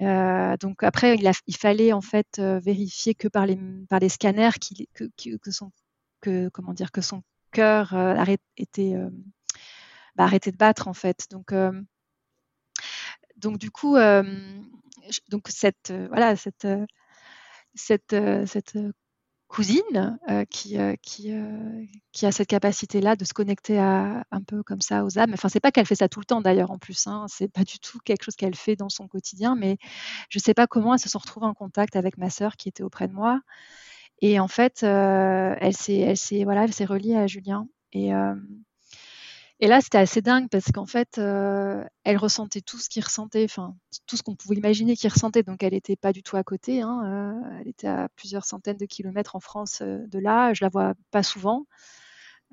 Euh, donc après, il, fallait en fait euh, vérifier que par les, scanners que, que, son, que, comment dire, que son cœur euh, était, bah, arrêté de battre en fait. Donc, donc du coup, donc cette, voilà, cette, cette, cette cousine euh, qui, euh, qui, euh, qui, a cette capacité-là de se connecter à, un peu comme ça aux âmes. Enfin, c'est pas qu'elle fait ça tout le temps d'ailleurs en plus. Hein. C'est pas du tout quelque chose qu'elle fait dans son quotidien, mais je sais pas comment elle se sont retrouvée en contact avec ma sœur qui était auprès de moi. Et en fait, elle s'est, elle s'est, voilà, elle s'est reliée à Julien. Et et là, c'était assez dingue parce qu'en fait, euh, elle ressentait tout ce qu'il ressentait, enfin, tout ce qu'on pouvait imaginer qu'il ressentait. Donc, elle n'était pas du tout à côté. Hein, euh, elle était à plusieurs centaines de kilomètres en France euh, de là. Je la vois pas souvent.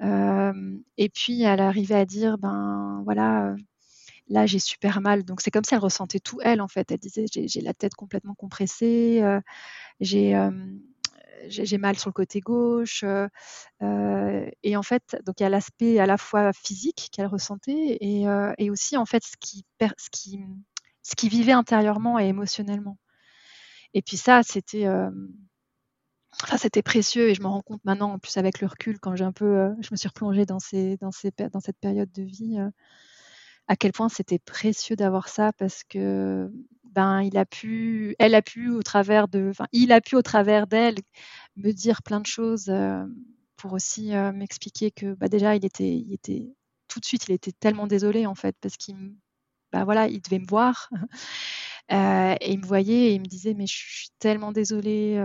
et puis, elle arrivait à dire, ben voilà, là, j'ai super mal. Donc, c'est comme si elle ressentait tout, elle, en fait. Elle disait, j'ai la tête complètement compressée. j'ai j'ai mal sur le côté gauche. Euh, euh, et en fait, donc il y a l'aspect à la fois physique qu'elle ressentait et, euh, et, aussi en fait ce qui, ce, qui, ce qui vivait intérieurement et émotionnellement. Et puis ça, c'était Enfin, c'était précieux et je me rends compte maintenant, en plus avec le recul, quand j'ai un peu, je me suis replongée dans, ces, dans, ces, dans cette période de vie, à quel point c'était précieux d'avoir ça parce que ben il a pu, elle a pu au travers de, il a pu au travers d'elle me dire plein de choses euh, pour aussi euh, m'expliquer que bah, déjà il était, il était tout de suite il était tellement désolé en fait parce qu'il, bah voilà, il devait me voir euh, et il me voyait et il me disait mais je suis tellement désolée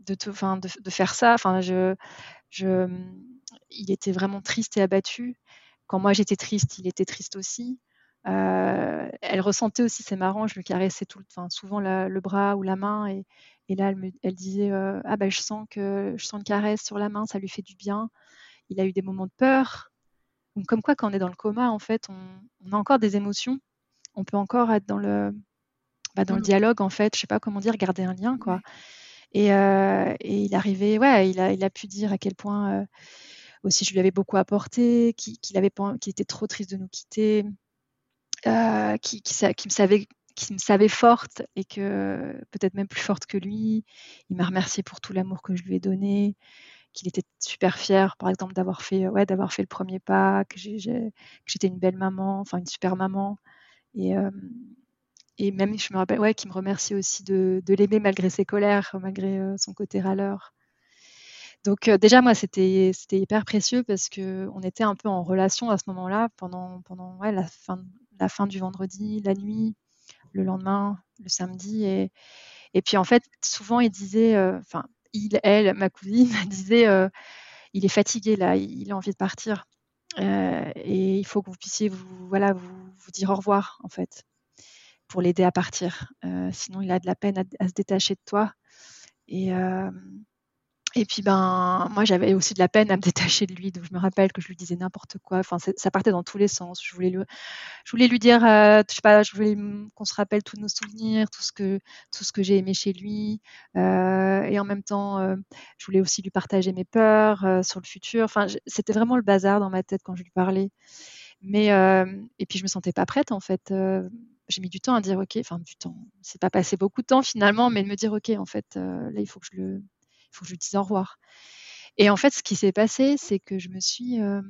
de, te, de, de, faire ça, enfin je, je, il était vraiment triste et abattu. Quand moi j'étais triste, il était triste aussi. Elle ressentait aussi, c'est marrant, je lui caressais tout, enfin, souvent le bras ou la main et, et là, elle, me, elle disait Ah ben, je sens que je sens une caresse sur la main, ça lui fait du bien. Il a eu des moments de peur. Donc, comme quoi, quand on est dans le coma, en fait, on, a encore des émotions. On peut encore être dans le, bah, dans le mmh. dialogue, en fait. Je sais pas comment dire, garder un lien, quoi. Et, et, il arrivait, ouais, il a, il a pu dire à quel point aussi je lui avais beaucoup apporté, qu'il avait qu'il était trop triste de nous quitter, euh, qui, me savait forte et que peut-être même plus forte que lui. Il m'a remercié pour tout l'amour que je lui ai donné, qu'il était super fier, par exemple, d'avoir fait, ouais, d'avoir fait le premier pas, que, j'étais une belle maman, enfin une super maman. Et, euh, et même, je me rappelle, ouais, qu'il me remerciait aussi de, l'aimer malgré ses colères, malgré euh, son côté râleur. Donc euh, déjà moi c'était hyper précieux parce que on était un peu en relation à ce moment-là pendant pendant ouais, la fin la fin du vendredi, la nuit, le lendemain, le samedi. Et, puis en fait, souvent, il disait, euh, enfin, il, elle, ma cousine, disait, euh, il est fatigué là, il a envie de partir. Euh, et il faut que vous puissiez vous, voilà, vous, vous dire au revoir, en fait, pour l'aider à partir. sinon, il a de la peine à, à se détacher de toi. Et, et puis ben moi j'avais aussi de la peine à me détacher de lui, donc je me rappelle que je lui disais n'importe quoi. Enfin ça partait dans tous les sens. Je voulais lui, je voulais lui dire, euh, je sais pas, je voulais qu'on se rappelle tous nos souvenirs, tout ce que tout ce que j'ai aimé chez lui, euh, et en même temps euh, je voulais aussi lui partager mes peurs sur le futur. Enfin c'était vraiment le bazar dans ma tête quand je lui parlais. Mais et puis je me sentais pas prête en fait. j'ai mis du temps à dire ok, enfin du temps. C'est pas passé beaucoup de temps finalement, mais de me dire ok en fait là il faut que je le il faut que je lui dise au revoir. Et en fait, ce qui s'est passé, c'est que je me suis, euh,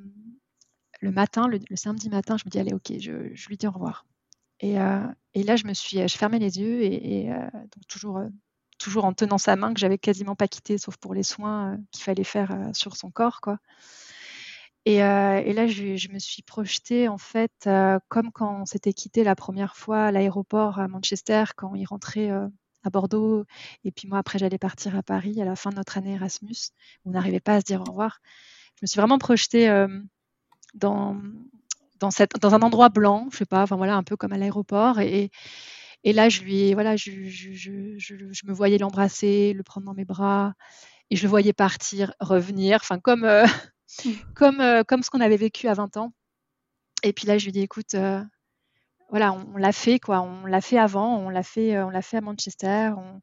le matin, le, samedi matin, je me dis, allez, ok, je, lui dis au revoir. Et, euh, là, je me suis, je fermais les yeux et, euh, donc toujours, toujours en tenant sa main que j'avais quasiment pas quitté, sauf pour les soins qu'il fallait faire sur son corps, quoi. Et, là, je, me suis projetée en fait comme quand on s'était quitté la première fois à l'aéroport à Manchester, quand il rentrait à Bordeaux. Et puis moi, après, j'allais partir à Paris à la fin de notre année Erasmus. On n'arrivait pas à se dire au revoir. Je me suis vraiment projetée euh, dans, dans, cette, dans un endroit blanc, je sais pas, enfin voilà, un peu comme à l'aéroport. Et, et là, je lui, voilà, je, je, je, je me voyais l'embrasser, le prendre dans mes bras, et je le voyais partir, revenir, enfin comme, euh, mmh. comme, euh, comme ce qu'on avait vécu à 20 ans. Et puis là, je lui dis, écoute, voilà, on, l'a fait quoi, on l'a fait avant, on l'a fait, euh, on l'a fait à Manchester, on,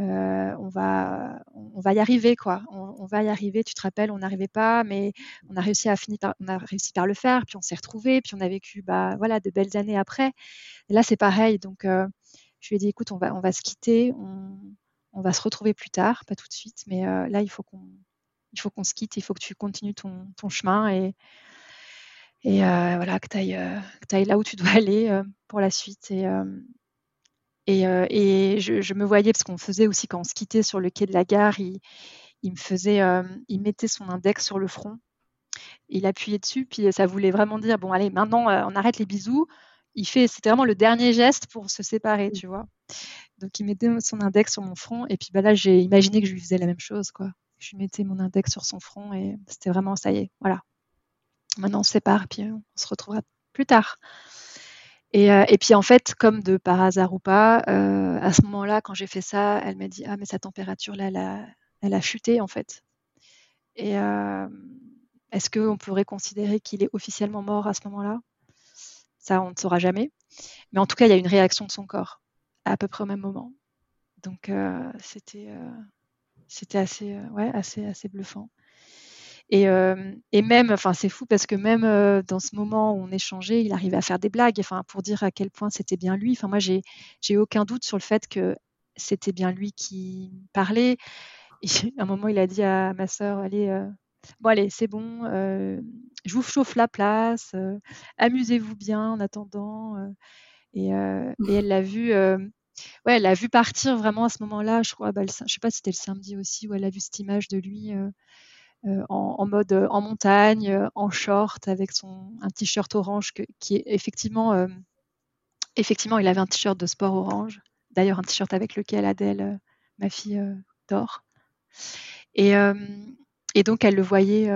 euh, va, on va y arriver quoi, on, va y arriver. Tu te rappelles, on n'arrivait pas, mais on a réussi à finir par, on a réussi par le faire, puis on s'est retrouvés, puis on a vécu, bah voilà, de belles années après. Là, c'est pareil, donc euh, je lui ai dit, écoute, on va, on va se quitter, on, on va se retrouver plus tard, pas tout de suite, mais là, il faut qu'on, il faut qu'on se quitte, il faut que tu continues ton, ton chemin et et euh, voilà, que tu ailles, euh, là où tu dois aller euh, pour la suite. Et, et, et je, me voyais, parce qu'on faisait aussi quand on se quittait sur le quai de la gare, il, il me faisait, il mettait son index sur le front, il appuyait dessus, puis ça voulait vraiment dire bon, allez, maintenant on arrête les bisous. Il fait, c'était vraiment le dernier geste pour se séparer, tu vois. Donc il mettait son index sur mon front, et puis bah, là j'ai imaginé que je lui faisais la même chose, quoi. Je lui mettais mon index sur son front, et c'était vraiment ça y est, voilà, maintenant on se sépare, puis on se retrouvera plus tard. Et, euh, et, puis en fait, comme de par hasard ou pas, euh, à ce moment-là, quand j'ai fait ça, elle m'a dit ah mais sa température là, elle a, chuté en fait. Et euh, est-ce qu'on pourrait considérer qu'il est officiellement mort à ce moment-là? Ça, on ne saura jamais. Mais en tout cas, il y a une réaction de son corps à peu près au même moment. Donc c'était assez bluffant. Et, euh, et même, enfin, c'est fou parce que même euh, dans ce moment où on échangeait, il arrivait à faire des blagues, enfin, pour dire à quel point c'était bien lui. Enfin, moi, j'ai, j'ai aucun doute sur le fait que c'était bien lui qui parlait. À un moment, il a dit à ma sœur, allez, euh, bon, allez, c'est bon, je vous chauffe la place, amusez-vous bien en attendant. Et, elle l'a vu. Ouais, elle l'a vu partir vraiment à ce moment-là. Je crois, bah, je sais pas si c'était le samedi aussi où elle a vu cette image de lui en, mode euh, en montagne, euh, en short, avec son un t-shirt orange qui est effectivement, effectivement, il avait un t-shirt de sport orange. D'ailleurs, un t-shirt avec lequel Adèle, ma fille, dort. Et, et, donc, elle le voyait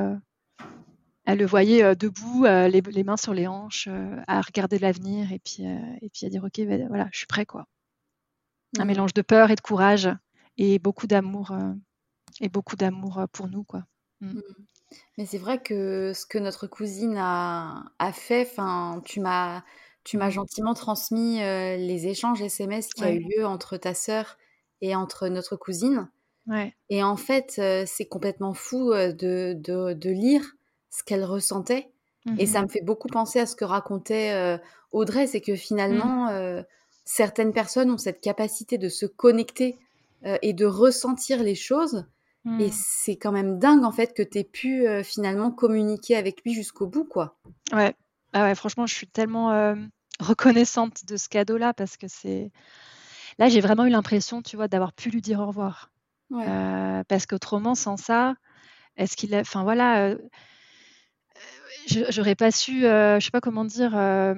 elle le voyait debout, les, mains sur les hanches, à regarder l'avenir et puis, et puis à dire ok, ben, voilà, je suis prêt quoi. Un mmh. mélange de peur et de courage et beaucoup d'amour et beaucoup d'amour pour nous quoi. Mmh. Mmh. Mais c'est vrai que ce que notre cousine a, a fait, enfin, tu m'as tu m'as gentiment transmis les échanges SMS qui a eu lieu entre ta sœur et entre notre cousine. Ouais. Et en fait, c'est complètement fou de, de, de lire ce qu'elle ressentait. Et ça mmh me fait beaucoup penser à ce que racontait Audrey, c'est que finalement, mmh. certaines personnes ont cette capacité de se connecter et de ressentir les choses. Et mmh. c'est quand même dingue, en fait, que tu aies pu finalement communiquer avec lui jusqu'au bout, quoi. Ouais. Ah ouais, franchement, je suis tellement reconnaissante de ce cadeau-là parce que c'est. Là, j'ai vraiment eu l'impression, tu vois, d'avoir pu lui dire au revoir. parce qu'autrement, sans ça, est-ce qu'il a. Enfin, voilà j'aurais pas su, euh, je sais pas comment dire, euh,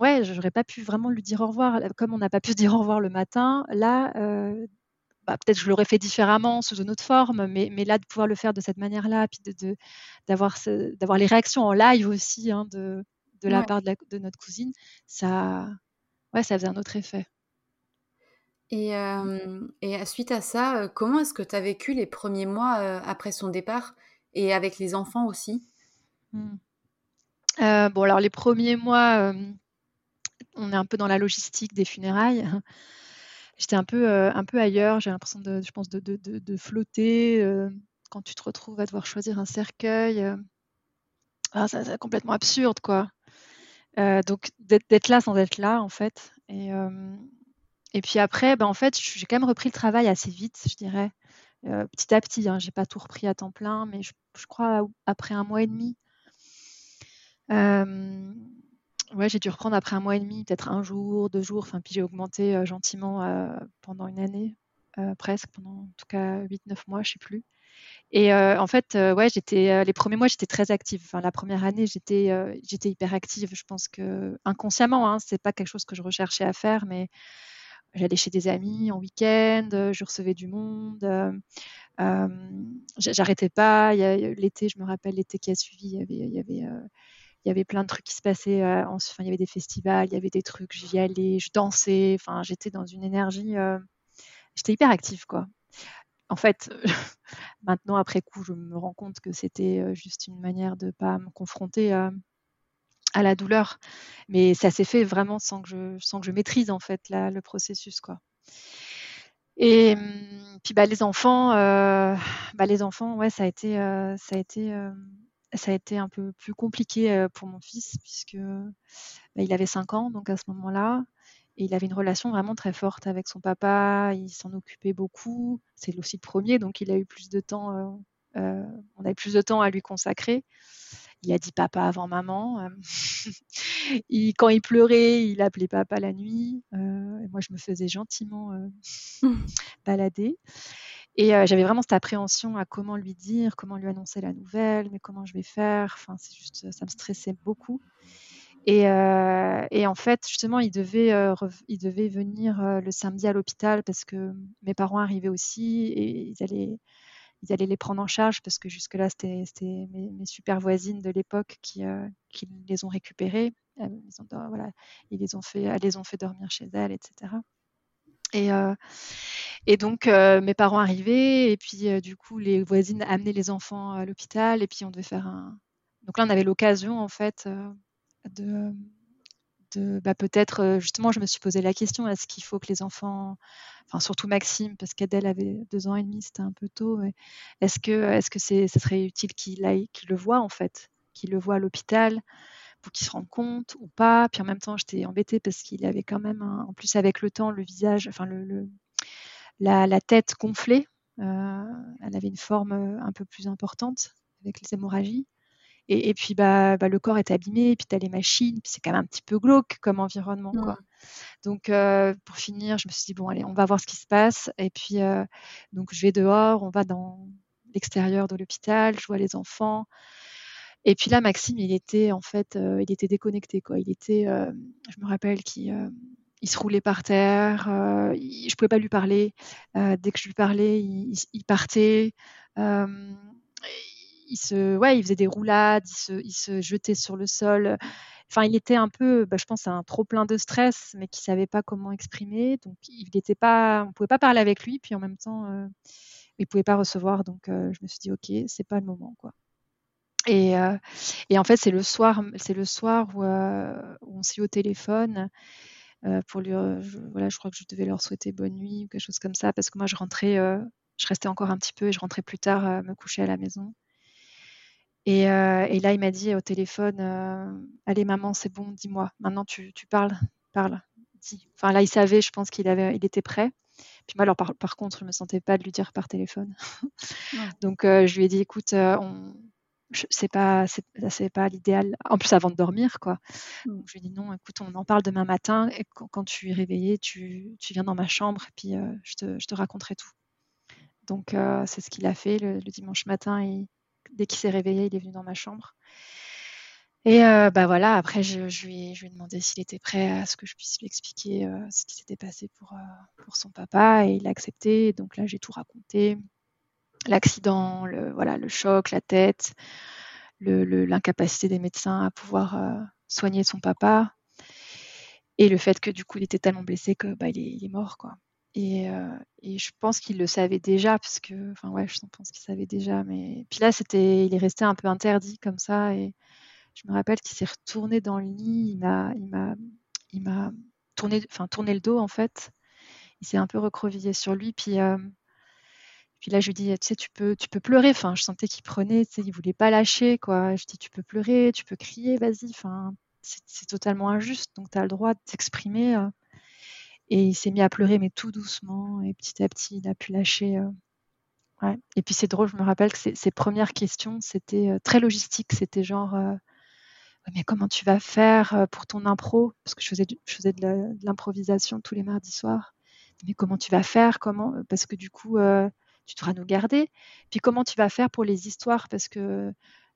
ouais, j'aurais pas pu vraiment lui dire au revoir. Comme on n'a pas pu se dire au revoir le matin, là, euh, bah, peut-être je l'aurais fait différemment, sous une autre forme, mais, mais là, de pouvoir le faire de cette manière-là, puis de, d'avoir, d'avoir les réactions en live aussi hein, de, de la part de, de, notre cousine, ça, ouais, ça faisait un autre effet. Et, et suite à ça, comment est-ce que tu as vécu les premiers mois après son départ et avec les enfants aussi? Mmh. Euh, bon, alors les premiers mois, euh, on est un peu dans la logistique des funérailles. J'étais un peu, euh, un peu ailleurs. J'ai l'impression de, je pense, de, de, de, flotter quand tu te retrouves à devoir choisir un cercueil. Ah, c'est complètement absurde, quoi. donc d'être là sans être là, en fait. Et, et puis après, ben, en fait, j'ai quand même repris le travail assez vite, je dirais. petit à petit, hein, j'ai pas tout repris à temps plein, mais je, je crois après un mois et demi, ouais, j'ai dû reprendre après un mois et demi, peut-être un jour, deux jours. Enfin, puis j'ai augmenté gentiment pendant une année, presque, pendant en tout cas 8-9 mois, je sais plus. Et en fait, ouais, j'étais les premiers mois, j'étais très active. Enfin, la première année, j'étais j'étais hyper active. Je pense que inconsciemment, hein, c'est pas quelque chose que je recherchais à faire, mais j'allais chez des amis en week-end, je recevais du monde. J'arrêtais pas. L'été, je me rappelle l'été qui a suivi, il y avait, il y avait il y avait plein de trucs qui se passaient. Euh, enfin, il y avait des festivals, il y avait des trucs, j'y allais, je dansais. Enfin, j'étais dans une énergie. Euh, j'étais hyper active, quoi. En fait, maintenant, après coup, je me rends compte que c'était euh, juste une manière de ne pas me confronter à la douleur. Mais ça s'est fait vraiment sans que je, sans que je maîtrise, en fait, le processus, quoi. Et hum, puis bah, les enfants, bah, les enfants, ouais, ça a été, ça a été ça a été un peu plus compliqué pour mon fils puisque bah, il avait 5 ans donc à ce moment-là et il avait une relation vraiment très forte avec son papa, il s'en occupait beaucoup, c'est aussi le premier donc il a eu plus de temps, on avait plus de temps à lui consacrer. Il a dit papa avant maman. quand il pleurait, il appelait papa la nuit. et moi, je me faisais gentiment balader. Et j'avais vraiment cette appréhension à comment lui dire, comment lui annoncer la nouvelle, mais comment je vais faire? Enfin, c'est juste, ça me stressait beaucoup. Et, et en fait, justement, il devait, il devait venir le samedi à l'hôpital parce que mes parents arrivaient aussi et ils allaient, ils allaient les prendre en charge parce que jusque-là, c'était mes, mes, super voisines de l'époque qui, qui, les ont récupérées. Ils, ont, voilà, ils les ont fait, elles les ont fait dormir chez elles, etc. Et, et donc, mes parents arrivaient, et puis du coup, les voisines amenaient les enfants à l'hôpital, et puis on devait faire un. Donc là, on avait l'occasion, en fait, de, de bah, peut-être, justement, je me suis posé la question est-ce qu'il faut que les enfants, enfin surtout Maxime, parce qu'Adèle avait deux ans et demi, c'était un peu tôt, est-ce que, est-ce que c'est, ce serait utile qu'il aille, qu'il le voit en fait, qu'il le voit à l'hôpital pour qu'il se rende compte ou pas? Puis en même temps, j'étais embêtée parce qu'il avait quand même, en plus avec le temps, le visage, enfin le la, tête gonflée. Euh, elle avait une forme euh, un peu plus importante avec les hémorragies. Et, puis bah, bah, le corps est abîmé, puis tu as les machines, puis c'est quand même un petit peu glauque comme environnement. Quoi. Donc euh, pour finir, je me suis dit, bon allez, on va voir ce qui se passe. Et puis donc je vais dehors, on va dans l'extérieur de l'hôpital, je vois les enfants. Et puis là, Maxime, il était en fait, il était déconnecté. Quoi. Il était, je me rappelle qu'il il se roulait par terre, euh, je ne pouvais pas lui parler. Euh, dès que je lui parlais, il, partait. Euh, il se, ouais, il faisait des roulades, il se, il se jetait sur le sol. Enfin, il était un peu, bah, je pense, un trop plein de stress, mais qui savait pas comment exprimer. Donc, il n'était pas, on pouvait pas parler avec lui, puis en même temps, euh, il pouvait pas recevoir. Donc, euh, je me suis dit, ok, c'est pas le moment, quoi. Et, et en fait, c'est le soir, c'est le soir où, on s'est au téléphone. Euh, pour lui, je, voilà, je crois que je devais leur souhaiter bonne nuit ou quelque chose comme ça, parce que moi, je rentrais, je restais encore un petit peu et je rentrais plus tard me coucher à la maison. Et, euh, et, là, il m'a dit au téléphone euh, Allez, maman, c'est bon, dis-moi. Maintenant, tu, tu, parles, parle, dis. Enfin, là, il savait, je pense qu'il avait, il était prêt. Puis moi, alors, par, par, contre, je ne me sentais pas de lui dire par téléphone. Ouais. Donc, euh, je lui ai dit Écoute, on, c'est pas, c'est pas l'idéal. En plus, avant de dormir, quoi. Mm. Donc, je lui ai dit Non, écoute, on en parle demain matin. Et quand, quand tu es réveillé, tu, tu, viens dans ma chambre, et puis je te, je, te, raconterai tout. Donc, c'est ce qu'il a fait le, le dimanche matin. Il, dès qu'il s'est réveillé, il est venu dans ma chambre. Et euh, bah voilà, après, je, je, lui ai, je, lui ai, demandé s'il était prêt à ce que je puisse lui expliquer euh, ce qui s'était passé pour, euh, pour son papa, et il a accepté. Donc là, j'ai tout raconté. L'accident, le, voilà, le choc, la tête, l'incapacité des médecins à pouvoir euh, soigner son papa, et le fait que du coup, il était tellement blessé que bah, il, est, mort, quoi. Et, euh, et, je pense qu'il le savait déjà, parce que, enfin ouais, je pense qu'il savait déjà. Mais puis là, c'était, il est resté un peu interdit comme ça. Et je me rappelle qu'il s'est retourné dans le lit. Il m'a, il m'a, il m'a tourné, enfin tourné le dos en fait. Il s'est un peu recroquevillé sur lui. Puis, euh, puis là, je lui dis, tu sais, tu peux, tu peux pleurer. Je sentais qu'il prenait, tu sais, il voulait pas lâcher quoi. Je dis, tu peux pleurer, tu peux crier, vas-y. C'est totalement injuste. Donc, tu as le droit de t'exprimer. Euh, et il s'est mis à pleurer, mais tout doucement. Et petit à petit, il a pu lâcher. Euh... Ouais. Et puis c'est drôle, je me rappelle que ses, premières questions, c'était euh, très logistique. C'était genre, mais comment tu vas faire pour ton impro? Parce que je faisais, je faisais de l'improvisation tous les mardis soirs. Mais comment tu vas faire? Comment? Parce que du coup, tu devras nous garder. Puis comment tu vas faire pour les histoires? Parce que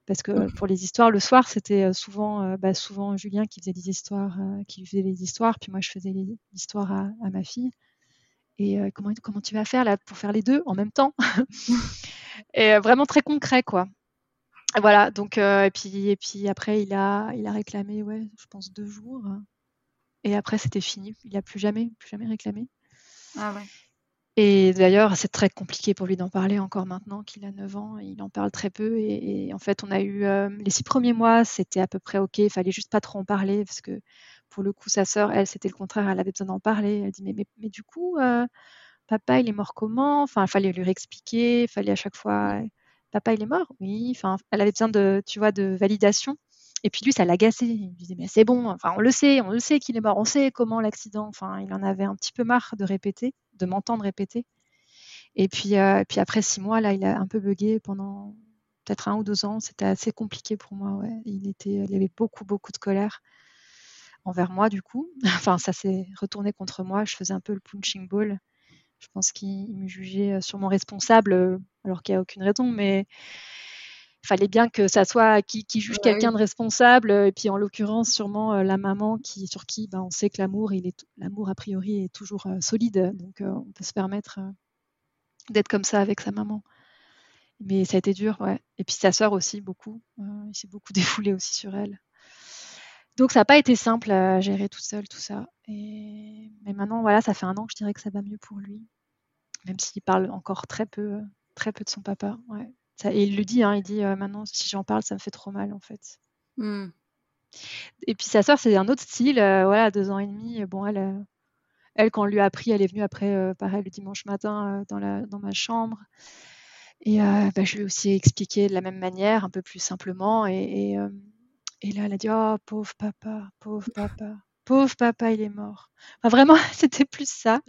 parce que pour les histoires, le soir, c'était souvent, bah, souvent Julien qui faisait les histoires, euh, qui faisait les histoires, puis moi je faisais les histoires à, à ma fille. Et euh, comment, comment tu vas faire là pour faire les deux en même temps? Et euh, vraiment très concret, quoi. Voilà, donc, et, puis, et puis après, il a, il a réclamé, ouais, je pense deux jours. Et après, c'était fini. Il n'a plus jamais, plus jamais réclamé. Ah ouais. Et d'ailleurs, c'est très compliqué pour lui d'en parler encore maintenant qu'il a 9 ans. Il en parle très peu. Et, et en fait, on a eu euh, les six premiers mois, c'était à peu près OK. Il fallait juste pas trop en parler parce que pour le coup, sa sœur, elle, c'était le contraire. Elle avait besoin d'en parler. Elle dit mais, mais, mais du coup, euh, papa, il est mort comment? Enfin, il fallait lui réexpliquer. Il fallait à chaque fois, papa, il est mort? Oui. Enfin, elle avait besoin de, tu vois, de validation. Et puis lui, ça l'agaçait. Il disait, mais c'est bon, enfin, on le sait, on le sait qu'il est mort, on sait comment l'accident. Enfin, il en avait un petit peu marre de répéter, de m'entendre répéter. Et puis, euh, puis après six mois, là, il a un peu bugué pendant peut-être un ou deux ans. C'était assez compliqué pour moi. Ouais. Il, était, avait beaucoup, beaucoup de colère envers moi, du coup. Enfin, ça s'est retourné contre moi. Je faisais un peu le punching ball. Je pense qu'il me jugeait sûrement responsable, alors qu'il n'y a aucune raison, mais fallait bien que ça soit qui, qui juge ouais, quelqu'un oui. de responsable et puis en l'occurrence sûrement euh, la maman qui sur qui ben, on sait que l'amour il est l'amour a priori est toujours euh, solide. Donc euh, on peut se permettre d'être comme ça avec sa maman. Mais ça a été dur ouais. Et puis sa sœur aussi beaucoup il s'est beaucoup défoulé aussi sur elle. Donc ça n'a pas été simple à gérer tout seul tout ça. Et mais maintenant voilà ça fait un an que je dirais que ça va mieux pour lui. Même s'il parle encore très peu très peu de son papa ouais ça, et il le dit, hein, il dit euh, maintenant si j'en parle, ça me fait trop mal en fait. Mmh. Et puis sa sœur, c'est un autre style. Euh, voilà, deux ans et demi. Bon, elle, euh, elle quand on lui a appris, elle est venue après, euh, pareil, le dimanche matin dans, la, dans ma chambre. Et bah, je lui ai aussi expliqué de la même manière, un peu plus simplement. Et, et, et là, elle a dit Oh, pauvre papa, pauvre papa pauvre papa, il est mort. Enfin, vraiment, c'était plus ça.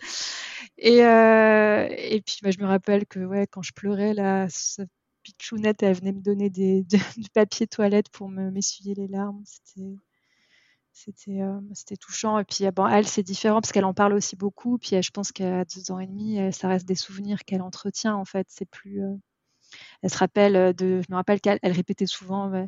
Et, euh, et puis, bah, je me rappelle que ouais, quand je pleurais, là, Pichounette, elle venait me donner des, de, du papier toilette pour me m'essuyer les larmes. C'était euh, touchant. Et puis bon elle c'est différent parce qu'elle en parle aussi beaucoup. Puis je pense qu'à deux ans et demi ça reste des souvenirs qu'elle entretient en fait. C'est plus euh, elle se rappelle de je me rappelle qu'elle elle répétait souvent euh,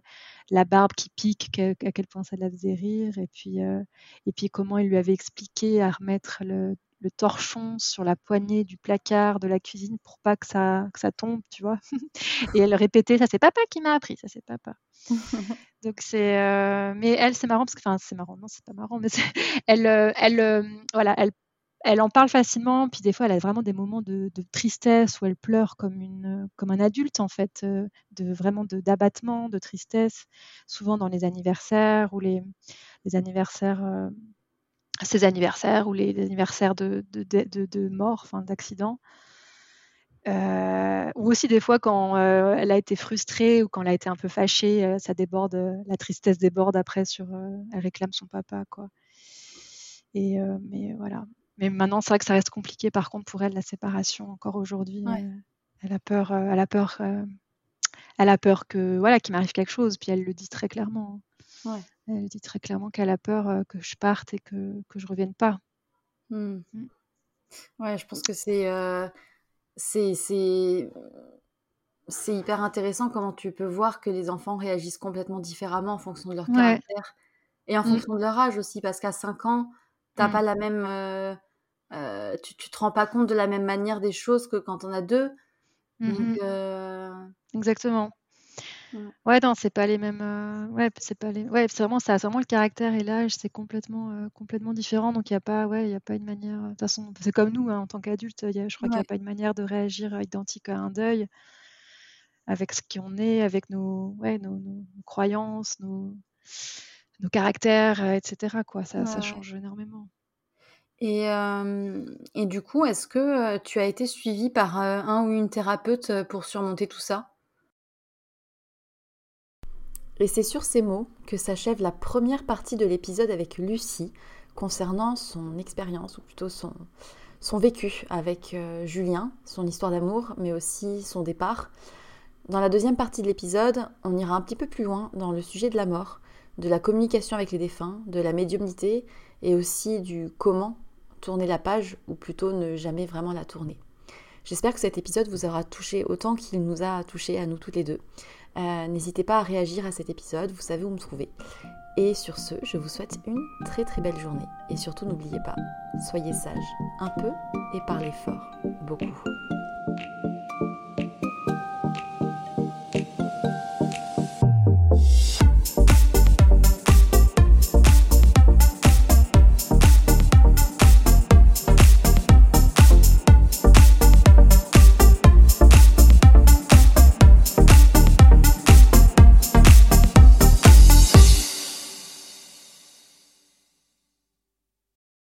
la barbe qui pique que, à quel point ça la faisait rire. Et puis euh, et puis comment il lui avait expliqué à remettre le le torchon sur la poignée du placard de la cuisine pour pas que ça, que ça tombe, tu vois. et elle répétait, ça c'est papa qui m'a appris, ça c'est papa. Donc c'est, euh, mais elle c'est marrant parce que, enfin c'est marrant, non c'est pas marrant, mais elle, euh, elle, euh, voilà, elle, elle en parle facilement, puis des fois elle a vraiment des moments de, de tristesse où elle pleure comme une, comme un adulte en fait, de vraiment de d'abattement, de tristesse, souvent dans les anniversaires ou les, les anniversaires ses anniversaires ou les, anniversaires de, de, de, de mort, enfin d'accident. Euh, ou aussi des fois quand euh, elle a été frustrée ou quand elle a été un peu fâchée, euh, ça déborde, la tristesse déborde après sur, elle réclame son papa quoi. Et mais voilà. Mais maintenant c'est vrai que ça reste compliqué par contre pour elle la séparation encore aujourd'hui. elle a peur, elle a peur, elle a peur que voilà qu'il m'arrive quelque chose. Puis elle le dit très clairement. Ouais. Elle dit très clairement qu'elle a peur euh, que je parte et que, que je revienne pas. Hmm. Mm. Ouais, je pense que c'est euh, c'est c'est hyper intéressant comment tu peux voir que les enfants réagissent complètement différemment en fonction de leur caractère et en mm. fonction de leur âge aussi, parce qu'à 5 ans, t'as mm. pas la même, euh, tu, tu te rends pas compte de la même manière des choses que quand on a deux. Mm-hmm. Exactement. Ouais, non, c'est pas les mêmes. Euh, ouais, c'est pas les. Ouais, c'est vraiment ça. C'est vraiment le caractère et l'âge, c'est complètement, euh, complètement différent. Donc il y a pas, ouais, il y a pas une manière. De toute façon, c'est comme nous, hein, en tant qu'adultes. Je crois qu'il n'y a pas une manière de réagir identique à un deuil, avec ce qu'on est, avec nos, ouais, nos, nos- croyances, nos, nos caractères, euh, etc. Quoi, ça, ça change énormément. Et, et du coup, est-ce que tu as été suivie par un ou une thérapeute pour surmonter tout ça? Et c'est sur ces mots que s'achève la première partie de l'épisode avec Lucie concernant son expérience, ou plutôt son, vécu avec euh, Julien, son histoire d'amour, mais aussi son départ. Dans la deuxième partie de l'épisode, on ira un petit peu plus loin dans le sujet de la mort, de la communication avec les défunts, de la médiumnité et aussi du comment tourner la page, ou plutôt ne jamais vraiment la tourner. J'espère que cet épisode vous aura touché autant qu'il nous a touché à nous toutes les deux. Euh, n'hésitez pas à réagir à cet épisode, vous savez où me trouver. Et sur ce, je vous souhaite une très très belle journée. Et surtout, n'oubliez pas, soyez sages un peu et parlez fort beaucoup.